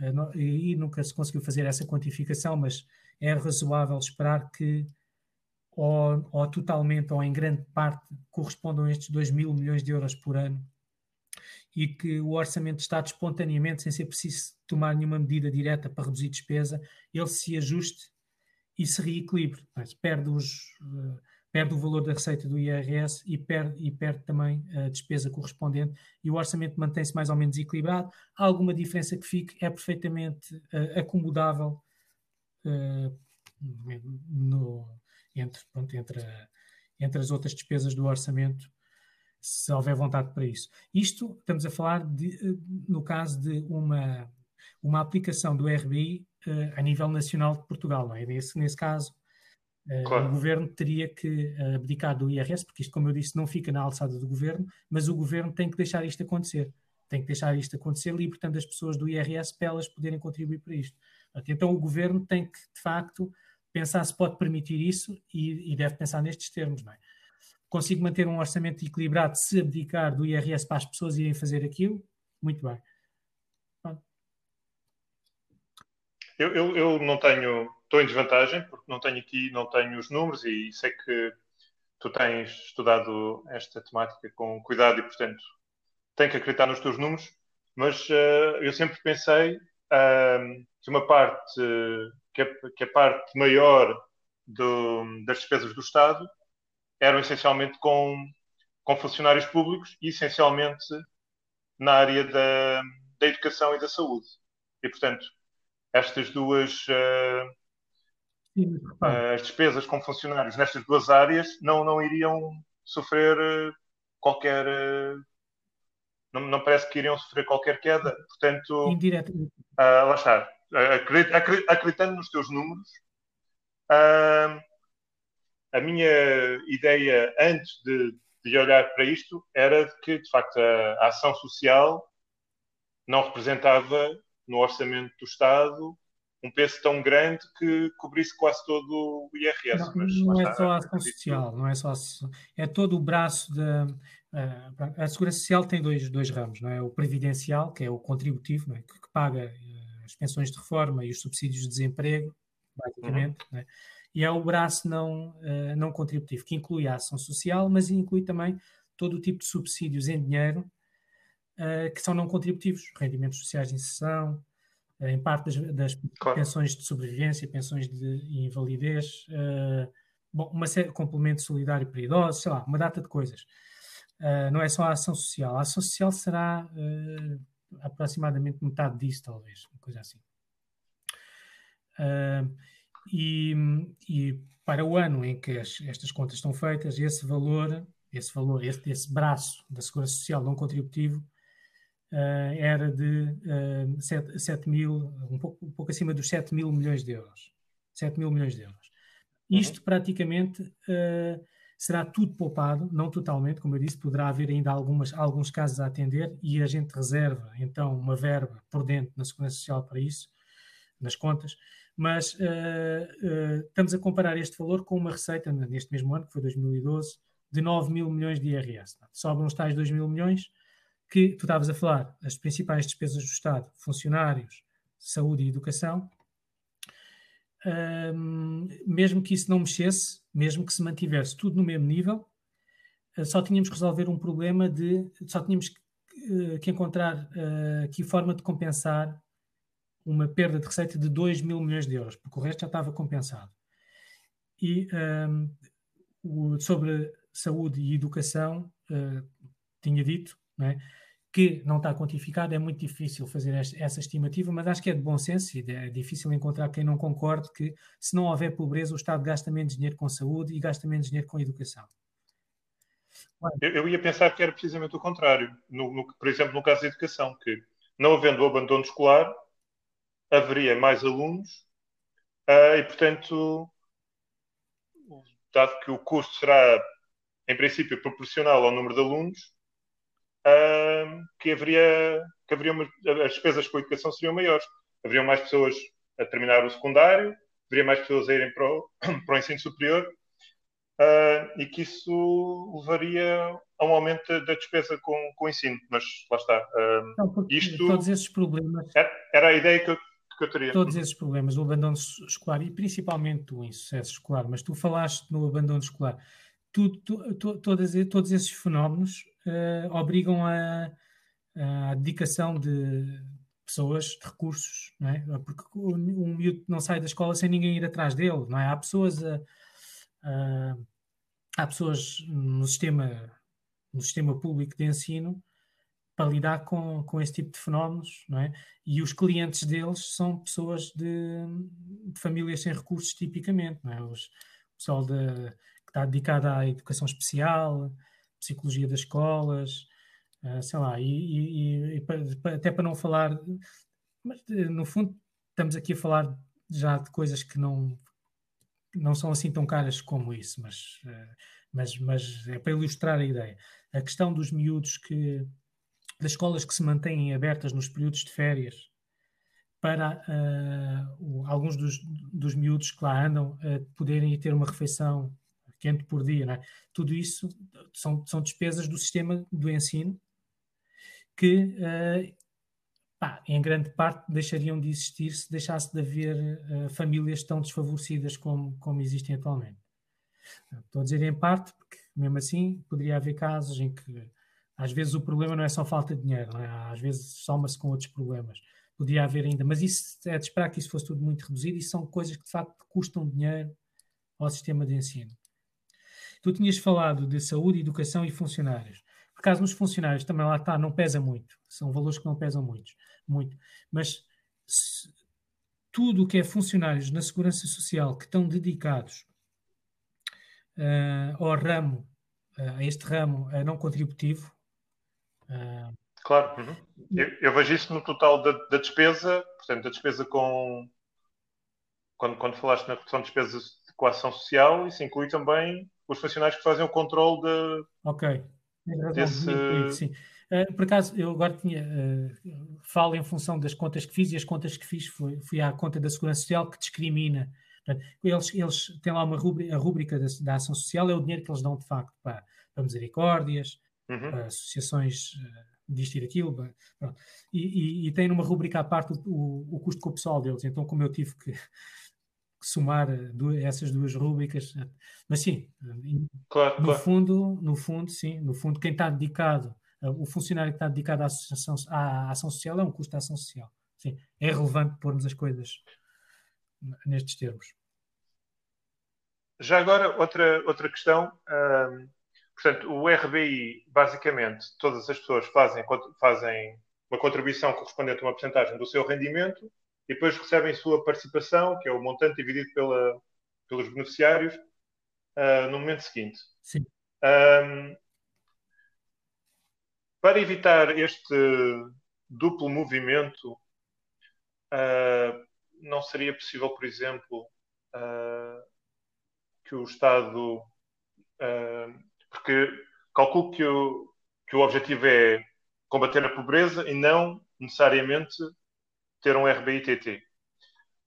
eh, e nunca se conseguiu fazer essa quantificação, mas é razoável esperar que ou, ou, totalmente ou em grande parte correspondam estes 2 mil milhões de euros por ano e que o orçamento de Estado espontaneamente, sem ser preciso tomar nenhuma medida direta para reduzir despesa, ele se ajuste e se reequilibre. Perde os, uh, perde o valor da receita do IRS e perde, e perde também a despesa correspondente e o orçamento mantém-se mais ou menos equilibrado. Há alguma diferença que fique, é perfeitamente uh, acomodável uh, no, entre, pronto, entre, a, entre as outras despesas do orçamento, se houver vontade para isso. Isto estamos a falar de, no caso de uma, uma aplicação do RBI uh, a nível nacional de Portugal, não é? Nesse, nesse caso, eh, claro. O governo teria que eh, abdicar do IRS, porque isto, como eu disse, não fica na alçada do governo, mas o governo tem que deixar isto acontecer. Tem que deixar isto acontecer, libertando as pessoas do IRS para elas poderem contribuir para isto. Então o governo tem que, de facto, pensar se pode permitir isso e, e deve pensar nestes termos. Não é? Consigo manter um orçamento equilibrado se abdicar do IRS para as pessoas irem fazer aquilo? Muito bem.
Eu, eu, eu não tenho estou em desvantagem porque não tenho aqui, não tenho os números e sei que tu tens estudado esta temática com cuidado e, portanto, tenho que acreditar nos teus números, mas uh, eu sempre pensei uh, que uma parte, que, a, que a parte maior do, das despesas do Estado eram essencialmente com, com funcionários públicos e essencialmente na área da, da educação e da saúde. E, portanto, estas duas uh, as despesas com funcionários nestas duas áreas não, não iriam sofrer eh, qualquer. Eh, não, não parece que iriam sofrer qualquer queda. Portanto,
Indiretamente.
Uh, lá está. Acreditando nos teus números, a minha ideia antes de, de olhar para isto era que, de facto, a, a ação social não representava no orçamento do Estado um peso tão grande que cobrisse quase todo o IRS.
Não, mas, não é só a ação social, não é só a, é todo o braço da uh, a segurança social tem dois, dois ramos, não é? O previdencial, que é o contributivo, é? que, que, paga uh, as pensões de reforma e os subsídios de desemprego, basicamente, uhum. é? e é o braço não, uh, não contributivo, que inclui a ação social, mas inclui também todo o tipo de subsídios em dinheiro que são não contributivos, rendimentos sociais de inserção, em parte das, das claro. pensões de sobrevivência, pensões de invalidez, uh, bom, uma série, complemento solidário para idosos, sei lá, uma data de coisas. Uh, não é só a ação social. A ação social será uh, aproximadamente metade disso, talvez, uma coisa assim. E, e, para o ano em que as, estas contas estão feitas, esse valor, esse valor, esse, esse braço da Segurança Social não contributivo era de uh, 7, 7 mil, um pouco, um pouco, acima dos 7 mil milhões de euros. 7 mil milhões de euros. Uhum. Isto praticamente uh, será tudo poupado, não totalmente, como eu disse, poderá haver ainda algumas, alguns casos a atender e a gente reserva então uma verba por dentro na Segurança Social para isso, nas contas, mas uh, estamos a comparar este valor com uma receita neste mesmo ano, que foi 2012, de 9 mil milhões de IRS. Sobram os tais 2 mil milhões, que tu estavas a falar, as principais despesas do Estado, funcionários, saúde e educação, um, mesmo que isso não mexesse, mesmo que se mantivesse tudo no mesmo nível, uh, só tínhamos que resolver um problema de. só tínhamos que, uh, que encontrar uh, que forma de compensar uma perda de receita de 2 mil milhões de euros, porque o resto já estava compensado. E um, o, sobre saúde e educação, tinha dito, não é? Que não está quantificado, é muito difícil fazer essa estimativa, mas acho que é de bom senso e é difícil encontrar quem não concorde que se não houver pobreza, o Estado gasta menos dinheiro com saúde e gasta menos dinheiro com educação.
Eu, eu ia pensar que era precisamente o contrário. No, no, por exemplo, no caso da educação, que não havendo o abandono escolar, haveria mais alunos uh, e, portanto, dado que o custo será, em princípio, proporcional ao número de alunos, uh, que haveria, que haveria uma, as despesas com a educação seriam maiores. Haveriam mais pessoas a terminar o secundário, haveria mais pessoas a irem para o, (coughs) para o ensino superior uh, e que isso levaria a um aumento da despesa com, com o ensino. Mas lá está. Uh,
Não, isto todos esses problemas.
Era, era a ideia que eu.
Todos esses problemas, o abandono escolar e principalmente o insucesso escolar, mas tu falaste no abandono escolar. Tu, tu, tu, todas, todos esses fenómenos uh, obrigam a, a, dedicação de pessoas, de recursos, não é? porque um miúdo não sai da escola sem ninguém ir atrás dele, não é? Há pessoas, a, a, há pessoas no sistema, no sistema público de ensino para lidar com, com esse tipo de fenómenos, não é? E os clientes deles são pessoas de, de famílias sem recursos, tipicamente, não é? Os, o pessoal de, que está dedicado à educação especial, psicologia das escolas, uh, sei lá, e, e, e até para não falar, mas eh, no fundo estamos aqui a falar já de coisas que não, não são assim tão caras como isso, mas, uh, mas, mas é para ilustrar a ideia. A questão dos miúdos que, das escolas que se mantêm abertas nos períodos de férias, para uh, alguns dos, dos miúdos que lá andam uh, poderem ter uma refeição quente por dia, é? Tudo isso são, são despesas do sistema do ensino que, uh, pá, em grande parte, deixariam de existir se deixasse de haver uh, famílias tão desfavorecidas como, como existem atualmente. Estou a dizer em parte, porque mesmo assim poderia haver casos em que às vezes o problema não é só falta de dinheiro, é? às vezes soma-se com outros problemas. Podia haver ainda, mas isso é de esperar que isso fosse tudo muito reduzido e são coisas que de facto custam dinheiro ao sistema de ensino. Tu tinhas falado de saúde, educação e funcionários. Por acaso, nos funcionários também lá está, não pesa muito. São valores que não pesam muito. muito. Mas se, tudo o que é funcionários na Segurança Social que estão dedicados uh, ao ramo, uh, a este ramo uh, não contributivo.
claro. Uhum. Eu, eu, vejo isso no total da, da, despesa, portanto, da despesa com. Quando, quando falaste na redução de despesas com a ação social, isso inclui também os funcionários que fazem o controle de.
Ok. Desse... Sim. Uh, por acaso, eu agora tinha. Uh, falo em função das contas que fiz e as contas que fiz fui, fui à conta da Segurança Social que discrimina. Portanto, eles, eles têm lá uma rúbrica, a rúbrica da, da, ação social, é o dinheiro que eles dão de facto para, para misericórdias, uhum. para associações uh, disto e daquilo. E, e, e tem numa rúbrica à parte o, o, o custo com o pessoal deles. Então, como eu tive que somar duas, essas duas rúbricas. Mas sim, claro, no claro. fundo, no fundo, sim, no fundo, quem está dedicado, o funcionário que está dedicado à, associação, à ação social é um custo da ação social. Sim, é relevante pormos as coisas nestes termos.
Já agora, outra, outra questão. Hum, portanto, o RBI, basicamente, todas as pessoas fazem, fazem uma contribuição correspondente a uma porcentagem do seu rendimento e depois recebem sua participação, que é o montante dividido pela, pelos beneficiários, uh, no momento seguinte.
Sim.
Um, para evitar este duplo movimento, uh, não seria possível, por exemplo, uh, que o Estado. porque calculo que o, que o objetivo é combater a pobreza e não necessariamente ter um RBI-TT.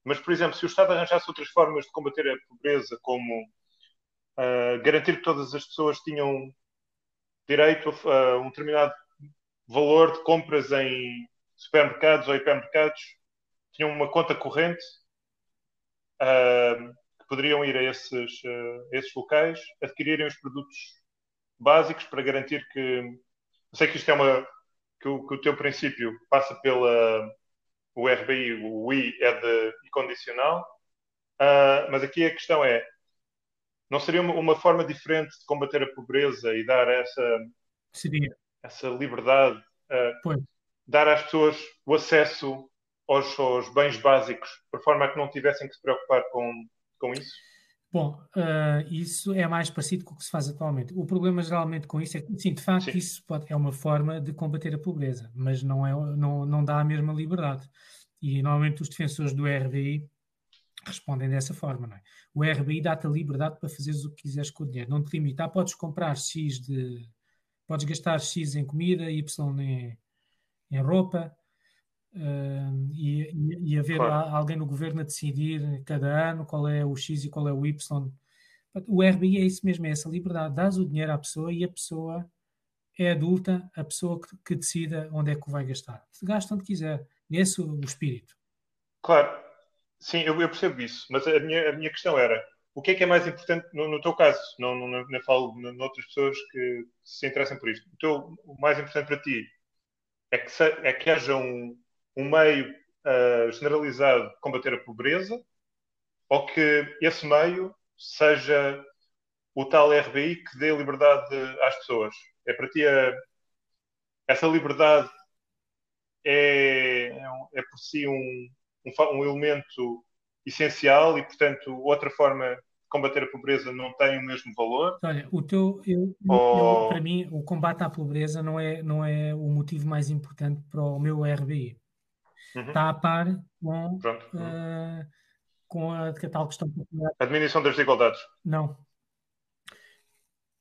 Mas, por exemplo, se o Estado arranjasse outras formas de combater a pobreza, como uh, garantir que todas as pessoas tinham direito a, a um determinado valor de compras em supermercados ou hipermercados, tinham uma conta corrente uh, que poderiam ir a esses, uh, esses locais, adquirirem os produtos básicos para garantir que. Eu sei que isto é uma. que o, que o teu princípio passa pela. O RBI, o I é de incondicional, uh, mas aqui a questão é: não seria uma, uma, forma diferente de combater a pobreza e dar essa,
seria.
essa liberdade, uh, dar às pessoas o acesso aos, aos, bens básicos, por forma a que não tivessem que se preocupar com, com isso?
Bom, uh, isso é mais parecido com o que se faz atualmente. O problema geralmente com isso é que, sim, de facto, sim. isso pode, é uma forma de combater a pobreza, mas não, é, não, não dá a mesma liberdade. E normalmente os defensores do RBI respondem dessa forma, não é? O RBI dá-te a liberdade para fazeres o que quiseres com o dinheiro, não te limita. Ah, podes comprar X de. Podes gastar X em comida, Y em, em roupa, uh, e, e, haver claro. alguém no governo a decidir cada ano qual é o X e qual é o Y. O RBI é isso mesmo, é essa liberdade. Dás o dinheiro à pessoa e a pessoa é adulta, a pessoa que, que decida onde é que o vai gastar. Gasta onde quiser. Esse é o espírito.
Claro, Sim, eu, eu, percebo isso, mas a minha, a minha questão era o que é que é mais importante no, no teu caso? Não, não, não falo noutras pessoas que se interessam por isto. Então, o mais importante para ti é que, se, é que haja um, um meio uh, generalizado de combater a pobreza ou que esse meio seja o tal RBI que dê liberdade às pessoas. É para ti a, essa liberdade é, é, é por si um, um, um elemento essencial e, portanto, outra forma de combater a pobreza não tem o mesmo valor?
Olha, o teu, eu, eu, para mim, o combate à pobreza não é, não é o motivo mais importante para o meu RBI. Uhum. Está a par com, uh, com a, a tal questão.
A diminuição das desigualdades?
Não.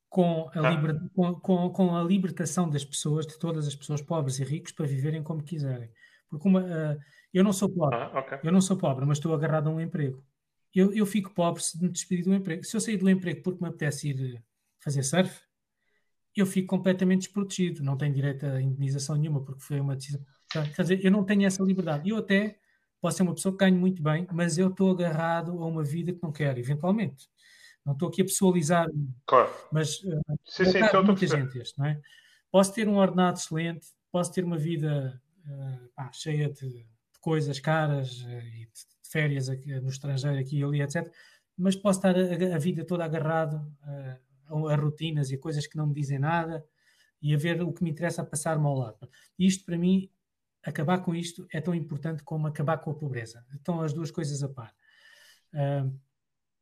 Com a, ah. liber, com, com, com, a libertação das pessoas, de todas as pessoas, pobres e ricos, para viverem como quiserem. Porque uma, uh, eu não sou pobre, ah, okay. eu não sou pobre, mas estou agarrado a um emprego. Eu, eu fico pobre se me despedir do emprego. Se eu sair do emprego porque me apetece ir eh, fazer surf, eu fico completamente desprotegido, não tenho direito a indenização nenhuma, porque foi uma decisão. Quer dizer, eu não tenho essa liberdade. Eu até posso ser uma pessoa que ganho muito bem, mas eu estou agarrado a uma vida que não quero, eventualmente. Não estou aqui a pessoalizar,
claro.
mas uh, sim, sim, então muita gente este, não é? Posso ter um ordenado excelente, posso ter uma vida uh, pá, cheia de coisas caras eh, e de férias aqui, no estrangeiro, aqui e ali, etc. Mas posso estar a, a vida toda agarrado a, a, rotinas e coisas que não me dizem nada e a ver o que me interessa passar-me ao lado. Isto, para mim, acabar com isto é tão importante como acabar com a pobreza. Estão as duas coisas a par. Uh,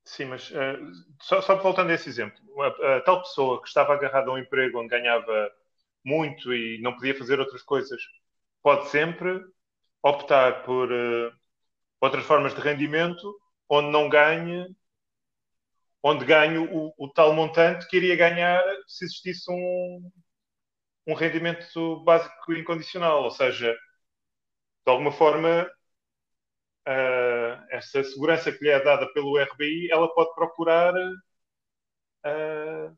Sim, mas uh, só, só, voltando a esse exemplo, a, a, tal pessoa que estava agarrada a um emprego onde ganhava muito e não podia fazer outras coisas, pode sempre optar por uh, outras formas de rendimento onde não ganhe, onde ganhe o, o, tal montante que iria ganhar se existisse um, um rendimento básico incondicional. Ou seja, de alguma forma, uh, essa segurança que lhe é dada pelo RBI, ela pode procurar. Uh,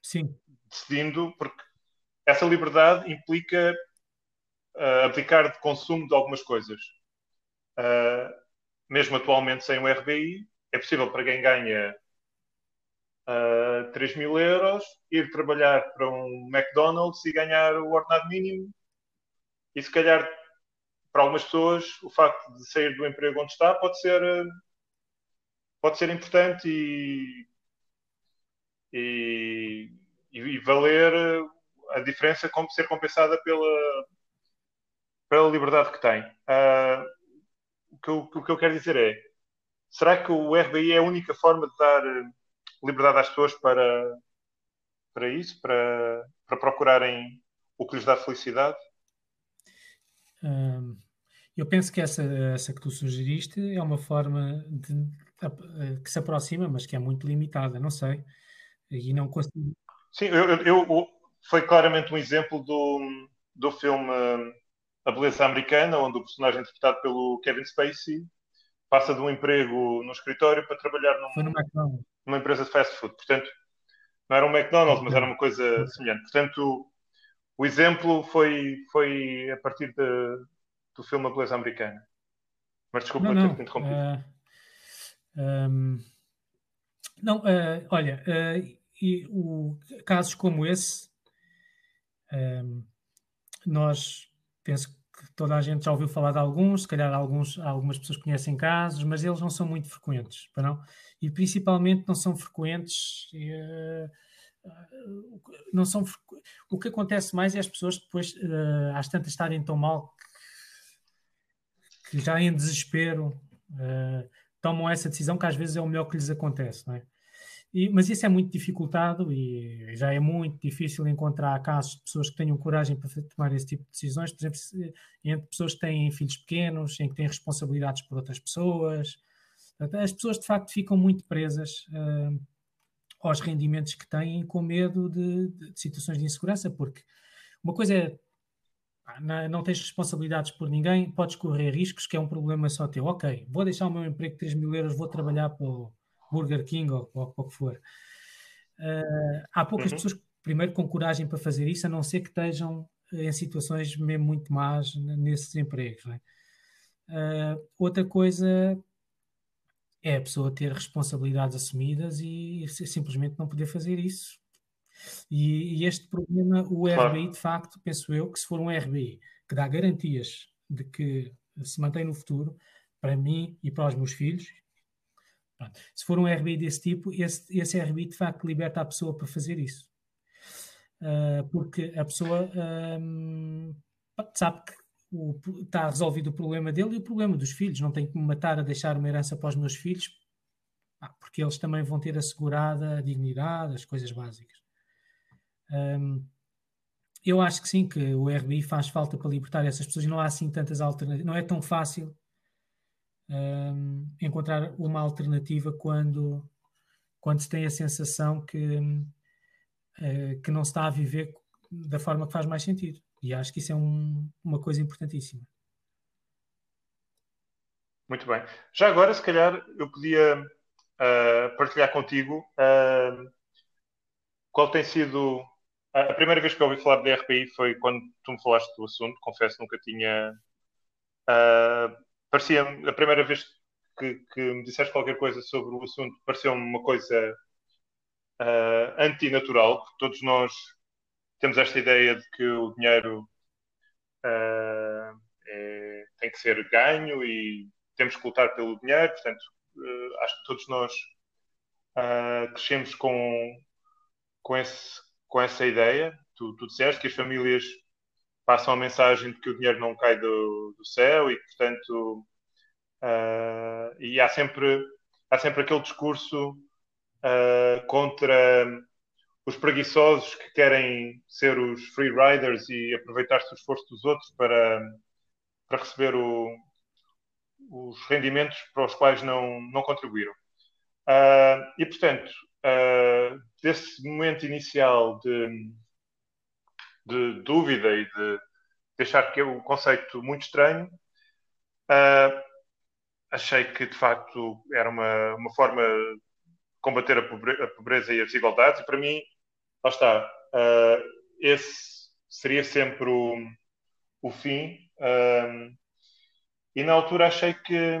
Sim.
Decidindo, porque essa liberdade implica uh, abdicar de consumo de algumas coisas. Uh, mesmo atualmente sem o RBI, é possível para quem ganha uh, 3 mil euros ir trabalhar para um McDonald's e ganhar o ordenado mínimo. E se calhar, para algumas pessoas, o facto de sair do emprego onde está pode ser, pode ser importante e, e, e valer a diferença como ser compensada pela, pela liberdade que tem. Uh, o, que eu, o, que eu, quero dizer é: será que o RBI é a única forma de dar eh, liberdade às pessoas para, para isso, para, para procurarem o que lhes dá felicidade?
Um, eu penso que essa, essa que tu sugeriste é uma forma de, que se aproxima, mas que é muito limitada, não sei. E não consigo.
Sim, eu, eu foi claramente um exemplo do, do filme a beleza americana, onde o personagem interpretado pelo Kevin Spacey passa de um emprego no escritório para trabalhar num, numa empresa de fast food. Portanto, não era um McDonald's, mas era uma coisa semelhante. Portanto, o exemplo foi, foi a partir de, do filme A Beleza Americana. Mas desculpa
não,
ter interrompido. Uh,
ah, um, não, uh, olha, uh, e o, casos como esse, um, nós penso que toda a gente já ouviu falar de alguns, se calhar alguns, algumas pessoas conhecem casos, mas eles não são muito frequentes, não? E principalmente não são frequentes. Uh, não são o que acontece mais é as pessoas depois uh, às tantas estarem tão mal que, que já em desespero uh, tomam essa decisão que às vezes é o melhor que lhes acontece, não é? E, mas isso é muito dificultado e já é muito difícil encontrar casos de pessoas que tenham coragem para tomar esse tipo de decisões, por exemplo, entre pessoas que têm filhos pequenos, em que têm responsabilidades por outras pessoas. As pessoas de facto ficam muito presas uh, aos rendimentos que têm com medo de, de, de, situações de insegurança, porque uma coisa é não tens responsabilidades por ninguém, podes correr riscos, que é um problema só teu. Ok, vou deixar o meu emprego de 3 mil euros, vou trabalhar para o Burger King ou, ou, ou o que for. Uh, há poucas uhum. pessoas, primeiro, com coragem para fazer isso, a não ser que estejam em situações mesmo muito más nesses empregos. É? Uh, outra coisa é a pessoa ter responsabilidades assumidas e simplesmente não poder fazer isso. E, e este problema, o claro. RBI, de facto, penso eu, que se for um RBI que dá garantias de que se mantém no futuro, para mim e para os meus filhos, pronto, se for um RBI desse tipo, esse, esse RBI de facto liberta a pessoa para fazer isso. Uh, porque a pessoa um, sabe que o, está resolvido o problema dele e o problema dos filhos. Não tem que me matar a deixar uma herança para os meus filhos, porque eles também vão ter assegurada a dignidade, as coisas básicas. Um, eu acho que sim, que o RBI faz falta para libertar essas pessoas e não há assim tantas alternativas. Não é tão fácil um, encontrar uma alternativa quando, quando se tem a sensação que, uh, que não se está a viver da forma que faz mais sentido. E acho que isso é um, uma coisa importantíssima.
Muito bem. Já agora, se calhar, eu podia uh, partilhar contigo uh, qual tem sido. A primeira vez que eu ouvi falar de RPI foi quando tu me falaste do assunto. Confesso, nunca tinha. Uh, parecia a primeira vez que, que, me disseste qualquer coisa sobre o assunto, pareceu-me uma coisa antinatural, porque todos nós temos esta ideia de que o dinheiro uh, é, tem que ser ganho e temos que lutar pelo dinheiro, portanto, uh, acho que todos nós uh, crescemos com, com, esse, com essa ideia. Tu, tu disseste que as famílias passam a mensagem de que o dinheiro não cai do, do céu e portanto, e há sempre, há sempre aquele discurso contra os preguiçosos que querem ser os free riders e aproveitar-se do esforço dos outros para, para receber o, os rendimentos para os quais não, não contribuíram. Uh, e, portanto, uh, desse momento inicial de, de, dúvida e de deixar que é o conceito muito estranho, uh, achei que, de facto, era uma, uma forma de combater a pobreza, a pobreza e as desigualdades, e para mim lá está, uh, esse seria sempre o, o fim. Um, e na altura achei que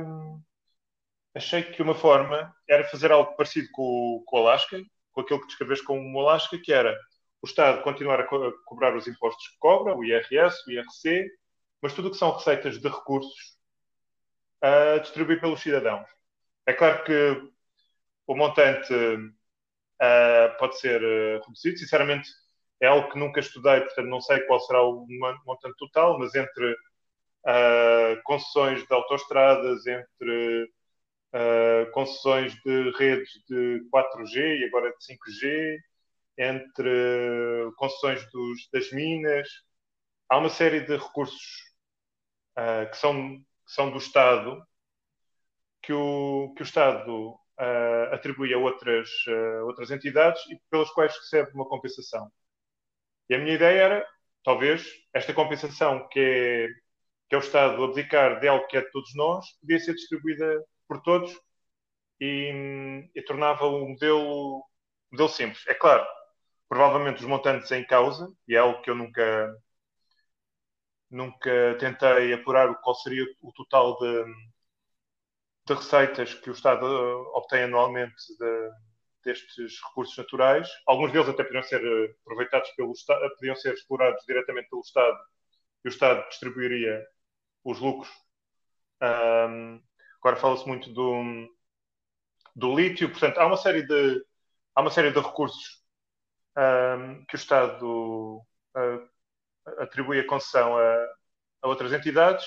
achei que uma forma era fazer algo parecido com, com o Alasca, com aquilo que descreves como o Alasca, que era o Estado continuar a, co a cobrar os impostos que cobra, o IRS, o IRC, mas tudo o que são receitas de recursos a distribuir pelos cidadãos. É claro que o montante uh, pode ser uh, reduzido. Sinceramente, é algo que nunca estudei, portanto não sei qual será o montante total, mas entre uh, concessões de autoestradas, entre concessões de redes de 4G e agora de 5G, entre concessões dos, das minas, há uma série de recursos que, são, que são do Estado que o, que o Estado uh, atribui a outras, uh, outras entidades e pelas quais recebe uma compensação. E a minha ideia era, talvez, esta compensação que é, que é o Estado abdicar de algo que é de todos nós, podia ser distribuída por todos e, e tornava o modelo, modelo simples. É claro, provavelmente os montantes em causa, e é algo que eu nunca, nunca tentei apurar qual seria o total de, de receitas que o Estado obtém anualmente de, destes recursos naturais. Alguns deles até podiam ser aproveitados pelo Estado, podiam ser explorados diretamente pelo Estado e o Estado distribuiria os lucros. Um, agora fala-se muito do, do lítio, portanto, há uma série de, há uma série de recursos um, que o Estado uh, atribui a concessão a, a, outras entidades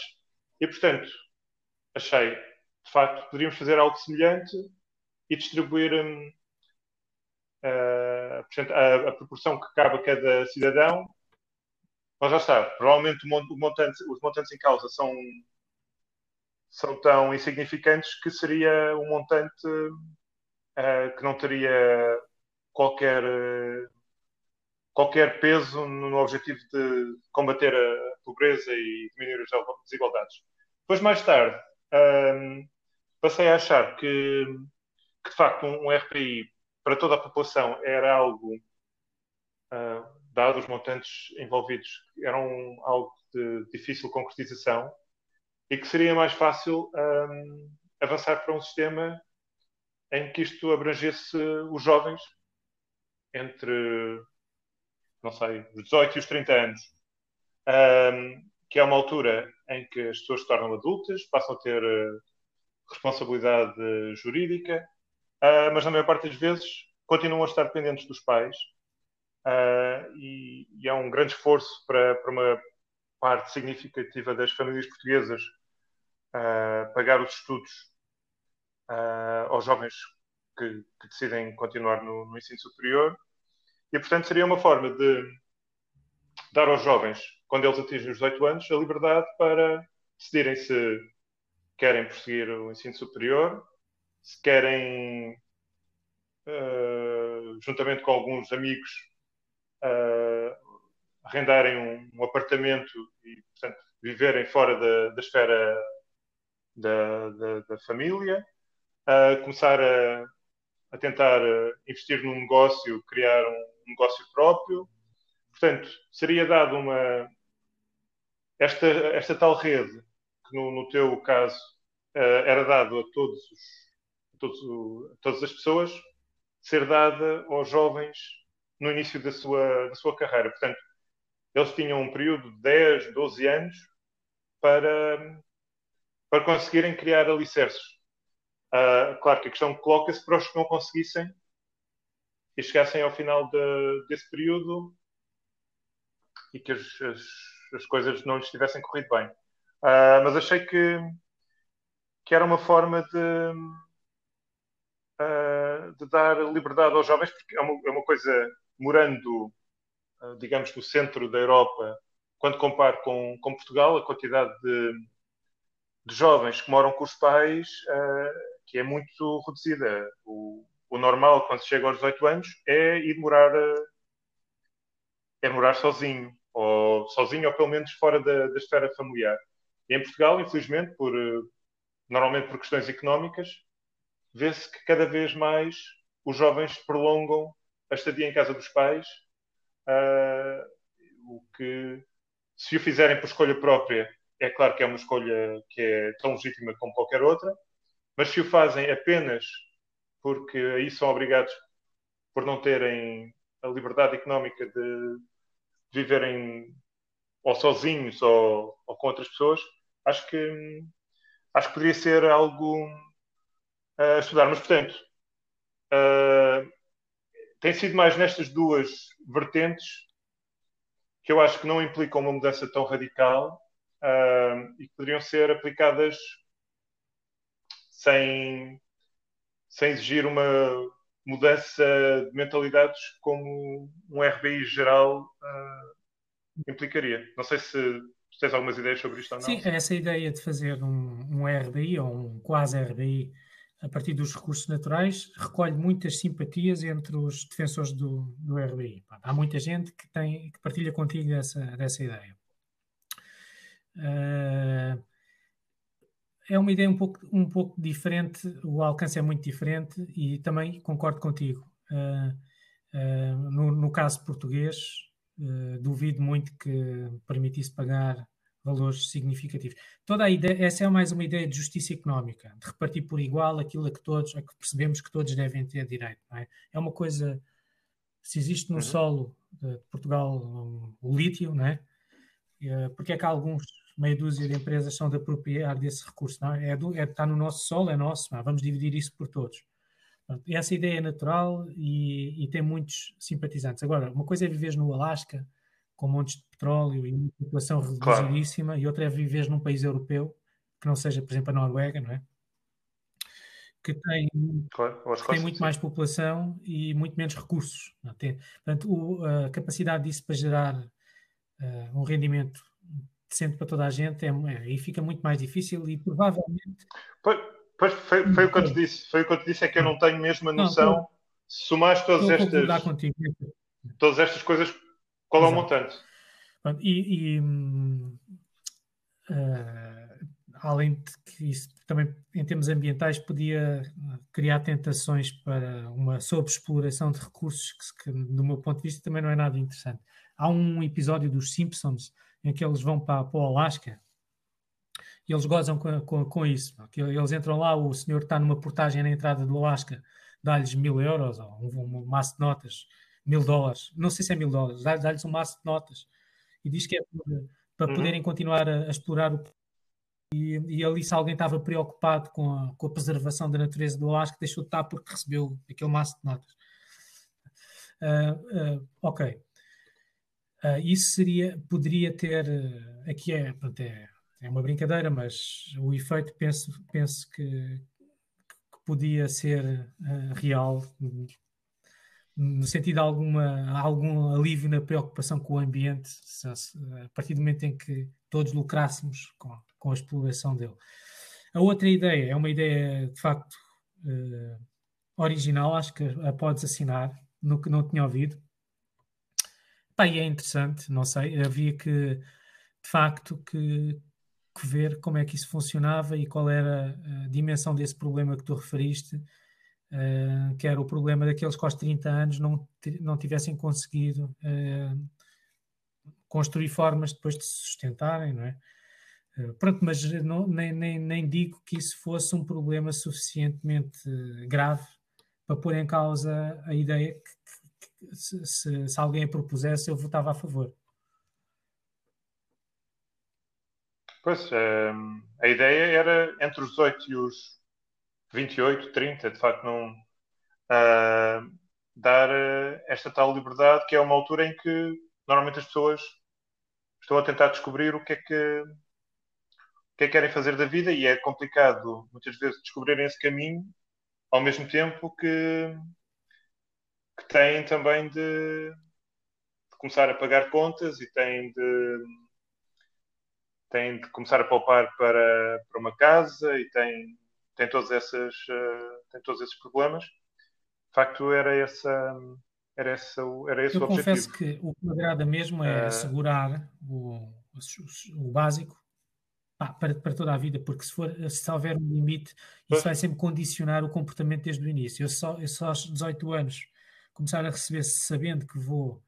e, portanto, achei, de facto, poderíamos fazer algo semelhante e distribuir um, uh, portanto, a, a, proporção que cabe a cada cidadão. Mas já está, provavelmente o montante, os montantes em causa são, são tão insignificantes que seria um montante uh, que não teria qualquer uh, qualquer peso no objetivo de combater a pobreza e diminuir as desigualdades. Depois, mais tarde, um, passei a achar que, que, de facto, um, RPI para toda a população era algo, uh, dado os montantes envolvidos, eram algo de difícil concretização e que seria mais fácil um, avançar para um sistema em que isto abrangesse os jovens entre não sei, dos 18 e os 30 anos, um, que é uma altura em que as pessoas se tornam adultas, passam a ter uh, responsabilidade jurídica, uh, mas na maior parte das vezes continuam a estar dependentes dos pais. Uh, e, e, é um grande esforço para, para uma parte significativa das famílias portuguesas pagar os estudos aos jovens que, que decidem continuar no, no ensino superior e, portanto, seria uma forma de dar aos jovens, quando eles atingem os 18 anos, a liberdade para decidirem se querem prosseguir o ensino superior, se querem, uh, juntamente com alguns amigos, uh, arrendarem um, um, apartamento e, portanto, viverem fora da, da esfera da, da, da família, uh, começar a, a tentar investir num negócio, criar um negócio próprio. Portanto, seria dado uma. Esta, esta tal rede, que no, no teu caso uh, era dado a, todos os, a, todos, a todas as pessoas, ser dada aos jovens no início da sua, da sua carreira. Portanto, eles tinham um período de 10, 12 anos para, para conseguirem criar alicerces. Uh, claro que a questão coloca-se para os que não conseguissem e chegassem ao final de, desse período e que as, as, as, coisas não lhes tivessem corrido bem. Uh, mas achei que, que era uma forma de, uh, de dar liberdade aos jovens, porque é uma, é uma coisa, morando, uh, digamos, no centro da Europa, quando comparo com, com Portugal, a quantidade de, de jovens que moram com os pais, que é muito reduzida. O, o normal quando se chega aos 18 anos é ir morar, eh, é morar sozinho, ou sozinho ou pelo menos fora da, da esfera familiar. E em Portugal, infelizmente, por, eh, normalmente por questões económicas, vê-se que cada vez mais os jovens prolongam a estadia em casa dos pais, uh, o que, se o fizerem por escolha própria, é claro que é uma escolha que é tão legítima como qualquer outra, mas se o fazem apenas porque aí são obrigados, por não terem a liberdade económica de viverem ou sozinhos ou, ou com outras pessoas, acho que acho que poderia ser algo a estudar. Mas, portanto, uh, tem sido mais nestas duas vertentes que eu acho que não implicam uma mudança tão radical uh, e que poderiam ser aplicadas sem, sem exigir uma mudança de mentalidades como um RBI geral uh, implicaria. Não sei se tens algumas ideias sobre isto ou não.
Sim, essa ideia de fazer um, um RBI ou um quase RBI a partir dos recursos naturais recolhe muitas simpatias entre os defensores do, do RBI. Há muita gente que, tem, que partilha contigo dessa, dessa ideia. Uh, é uma ideia um pouco, um pouco diferente, o alcance é muito diferente e também concordo contigo. Uh, uh, no, no, caso português, uh, duvido muito que permitisse pagar valores significativos. Toda a ideia, essa é mais uma ideia de justiça económica, de repartir por igual aquilo a que todos, a que percebemos que todos devem ter direito. É? é? uma coisa, se existe no uhum. solo de Portugal um, o lítio, não é? Porque é que alguns meia dúzia de empresas são de apropriar desse recurso? Não é? É, do, é está no nosso solo, é nosso, não? vamos dividir isso por todos. essa ideia é natural e, e, tem muitos simpatizantes. Agora, uma coisa é viver no Alasca, com montes de petróleo e uma população reduzidíssima, claro. e outra é viver num país europeu, que não seja, por exemplo, a Noruega, não é? Que tem, claro, que tem muito mais população e muito menos recursos. Não tem, portanto, o, a capacidade disso para gerar uh, um rendimento decente para toda a gente é, é, aí fica muito mais difícil e provavelmente.
Pois, pois foi, foi o que eu te disse, foi o que eu te disse, é que eu não tenho mesmo a noção. Não, se somares todas estas, todas estas coisas qual Exato. é o montante?
E, e uh, além de que isso também, em termos ambientais, podia criar tentações para uma sobreexploração de recursos que, que, do meu ponto de vista, também não é nada interessante. Há um episódio dos Simpsons em que eles vão para, para o Alasca e eles gozam com, com, com isso. Eles entram lá, o senhor está numa portagem na entrada do Alasca, dá-lhes mil euros ou um, um maço de notas mil dólares, não sei se é mil dólares, dá-lhes um maço de notas e diz que é para uhum. poderem continuar a, a explorar o e, e, ali se alguém estava preocupado com a, com a preservação da natureza do Alasca, deixou de estar porque recebeu aquele maço de notas. Uh, uh, ok. Uh, isso seria, poderia ter, aqui é, pronto, é, é, uma brincadeira, mas o efeito penso, penso que, que podia ser real no sentido de alguma, algum alívio na preocupação com o ambiente, se, a partir do momento em que todos lucrássemos com, com a exploração dele. A outra ideia é uma ideia, de facto, uh, original, acho que a podes assinar, no que não tinha ouvido. E é interessante, não sei, havia que, de facto, que, que ver como é que isso funcionava e qual era a dimensão desse problema que tu referiste, uh, que era o problema daqueles que aos 30 anos não, não tivessem conseguido uh, construir formas depois de se sustentarem, não é? Uh, pronto, mas não, nem, nem, nem digo que isso fosse um problema suficientemente grave para pôr em causa a ideia que se, se, se alguém a propusesse eu votava a favor.
Pois, a ideia era entre os 18 e os 28, 30, de facto, não uh, dar uh, esta tal liberdade, que é uma altura em que normalmente as pessoas estão a tentar descobrir o que é que, o que, é que querem fazer da vida e é complicado muitas vezes descobrirem esse caminho ao mesmo tempo que, que têm também de, de começar a pagar contas e têm de têm de começar a poupar para, para uma casa e têm tem todos, essas, uh, tem todos esses problemas. De facto, era, essa, era, essa, era esse
Eu
o objetivo.
confesso que o que me agrada mesmo é uh... assegurar o, o, o básico pá, para, para toda a vida, porque se, for, se houver um limite, isso vai sempre condicionar o comportamento desde o início. Eu só, eu só aos 18 anos começar a receber sabendo que vou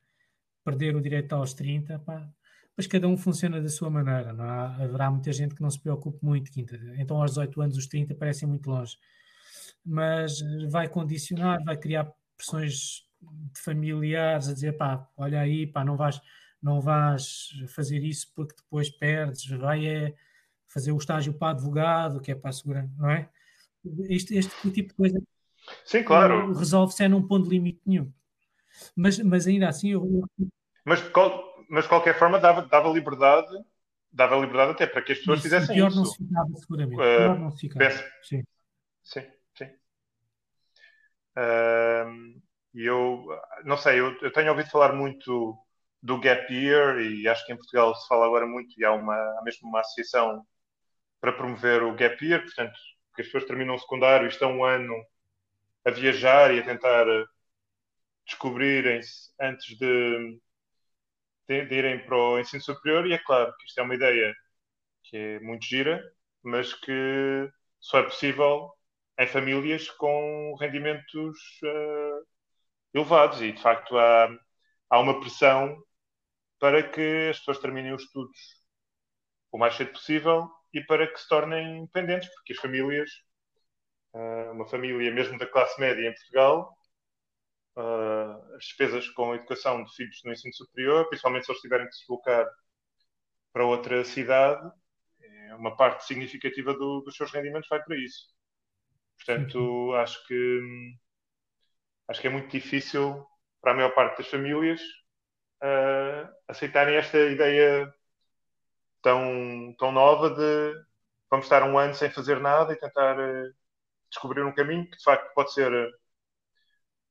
perder o direito aos 30, pá, mas cada um funciona da sua maneira. Não há, haverá muita gente que não se preocupe muito, quinta. Então, aos 18 anos, os 30 parecem muito longe. Mas vai condicionar, vai criar pressões familiares a dizer, pá, olha aí, pá, não vais, não vais fazer isso porque depois perdes, vai é fazer o estágio para advogado, que é para a segurança, não é? Este, este tipo de coisa
Sim, claro.
resolve-se é num ponto de limite nenhum. Mas, mas ainda assim eu...
Mas qual, mas de qualquer forma dava, dava liberdade, dava liberdade até para que as pessoas isso, fizessem
pior
isso.
Não se ficava, seguramente. Uh, pior não se ficava. Penso, sim.
Sim, sim. Uh, e eu não sei, eu, eu, tenho ouvido falar muito do gap year e acho que em Portugal se fala agora muito e há uma há mesmo uma associação para promover o gap year, portanto, que as pessoas terminam o secundário e estão um ano a viajar e a tentar descobrirem-se antes de, de, de, irem para o ensino superior, e é claro que isto é uma ideia que é muito gira, mas que só é possível em famílias com rendimentos uh, elevados, e de facto há, há uma pressão para que as pessoas terminem os estudos o mais cedo possível e para que se tornem independentes, porque as famílias, uh, uma família mesmo da classe média em Portugal, uh, as despesas com a educação de filhos no ensino superior, principalmente se eles tiverem que se deslocar para outra cidade, é uma parte significativa do, dos seus rendimentos vai para isso. Portanto, acho que acho que é muito difícil para a maior parte das famílias uh, aceitarem esta ideia tão, tão nova de vamos estar um ano sem fazer nada e tentar uh, descobrir um caminho que de facto pode ser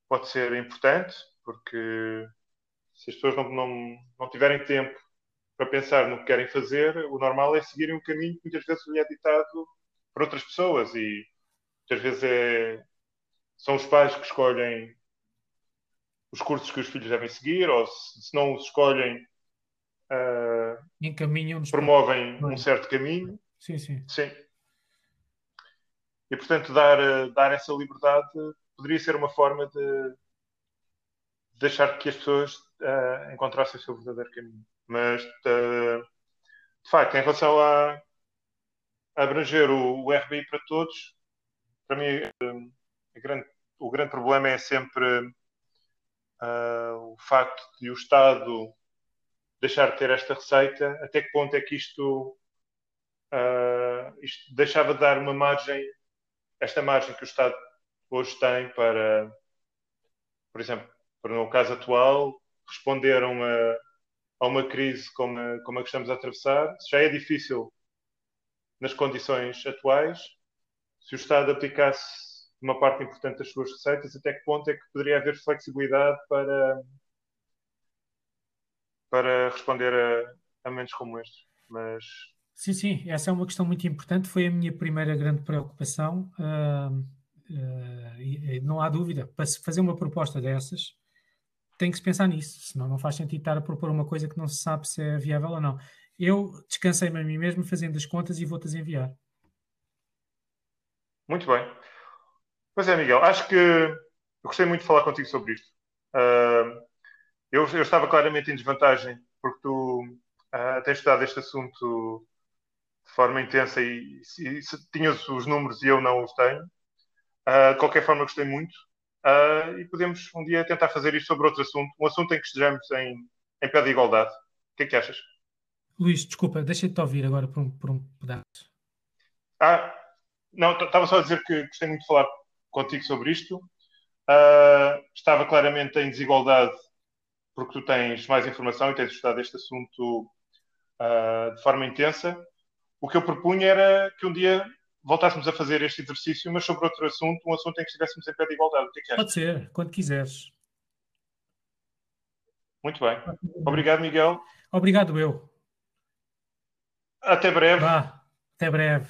pode ser importante porque se as pessoas não, não, não tiverem tempo para pensar no que querem fazer, o normal é seguirem um caminho que muitas vezes lhe é ditado por outras pessoas e muitas vezes é, são os pais que escolhem os cursos que os filhos devem seguir, ou se, se não os escolhem, uh, promovem para... um certo caminho.
Sim, sim.
Sim. E portanto, dar, dar essa liberdade poderia ser uma forma de deixar que as pessoas uh, encontrassem o seu verdadeiro caminho. Mas, uh, de facto, em relação a, a abranger o, o, RBI para todos, para mim, grande, o grande problema é sempre uh, o facto de o Estado deixar de ter esta receita, até que ponto é que isto, isto deixava de dar uma margem, esta margem que o Estado hoje tem para, por exemplo, para no caso atual, responder a uma, a uma crise como a, como a que estamos a atravessar, já é difícil nas condições atuais, se o Estado aplicasse uma parte importante das suas receitas, até que ponto é que poderia haver flexibilidade para, para responder a, a momentos como estes. Mas...
Sim, sim, essa é uma questão muito importante, foi a minha primeira grande preocupação. Uh, uh, não há dúvida, para se fazer uma proposta dessas, tem que se pensar nisso, senão não faz sentido estar a propor uma coisa que não se sabe se é viável ou não. Eu descansei-me a mim mesmo fazendo as contas e vou-te as enviar.
Muito bem. Pois é, Miguel, acho que eu gostei muito de falar contigo sobre isto. Uh, eu, eu, estava claramente em desvantagem, porque tu uh, tens estudado este assunto de forma intensa e, se, se tinhas os números e eu não os tenho. Uh, de qualquer forma, gostei muito. e podemos um dia tentar fazer isto sobre outro assunto, um assunto em que estejamos em, em pé de igualdade. O que é que achas?
Luís, desculpa, deixa-te ouvir agora por um, por um pedaço.
Ah, não, estava só a dizer que gostei muito de falar contigo sobre isto. Uh, estava claramente em desigualdade porque tu tens mais informação e tens estudado este assunto uh, de forma intensa. O que eu propunha era que um dia voltássemos a fazer este exercício, mas sobre outro assunto, um assunto em que estivéssemos em pé de igualdade. O que é que
Pode ser, quando quiseres.
Muito bem. Obrigado, Miguel.
Obrigado, eu.
Até breve.
Vá, até breve.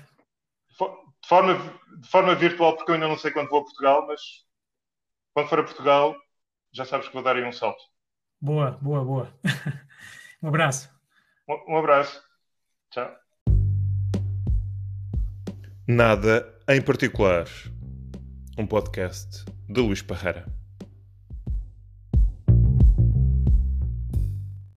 De forma de forma virtual, porque eu ainda não sei quando vou a Portugal, mas quando for a Portugal, já sabes que vou dar aí um salto.
Boa, boa, boa. (laughs) um abraço.
Um, um abraço. Tchau.
Nada em particular. Um podcast de Luís Parreira.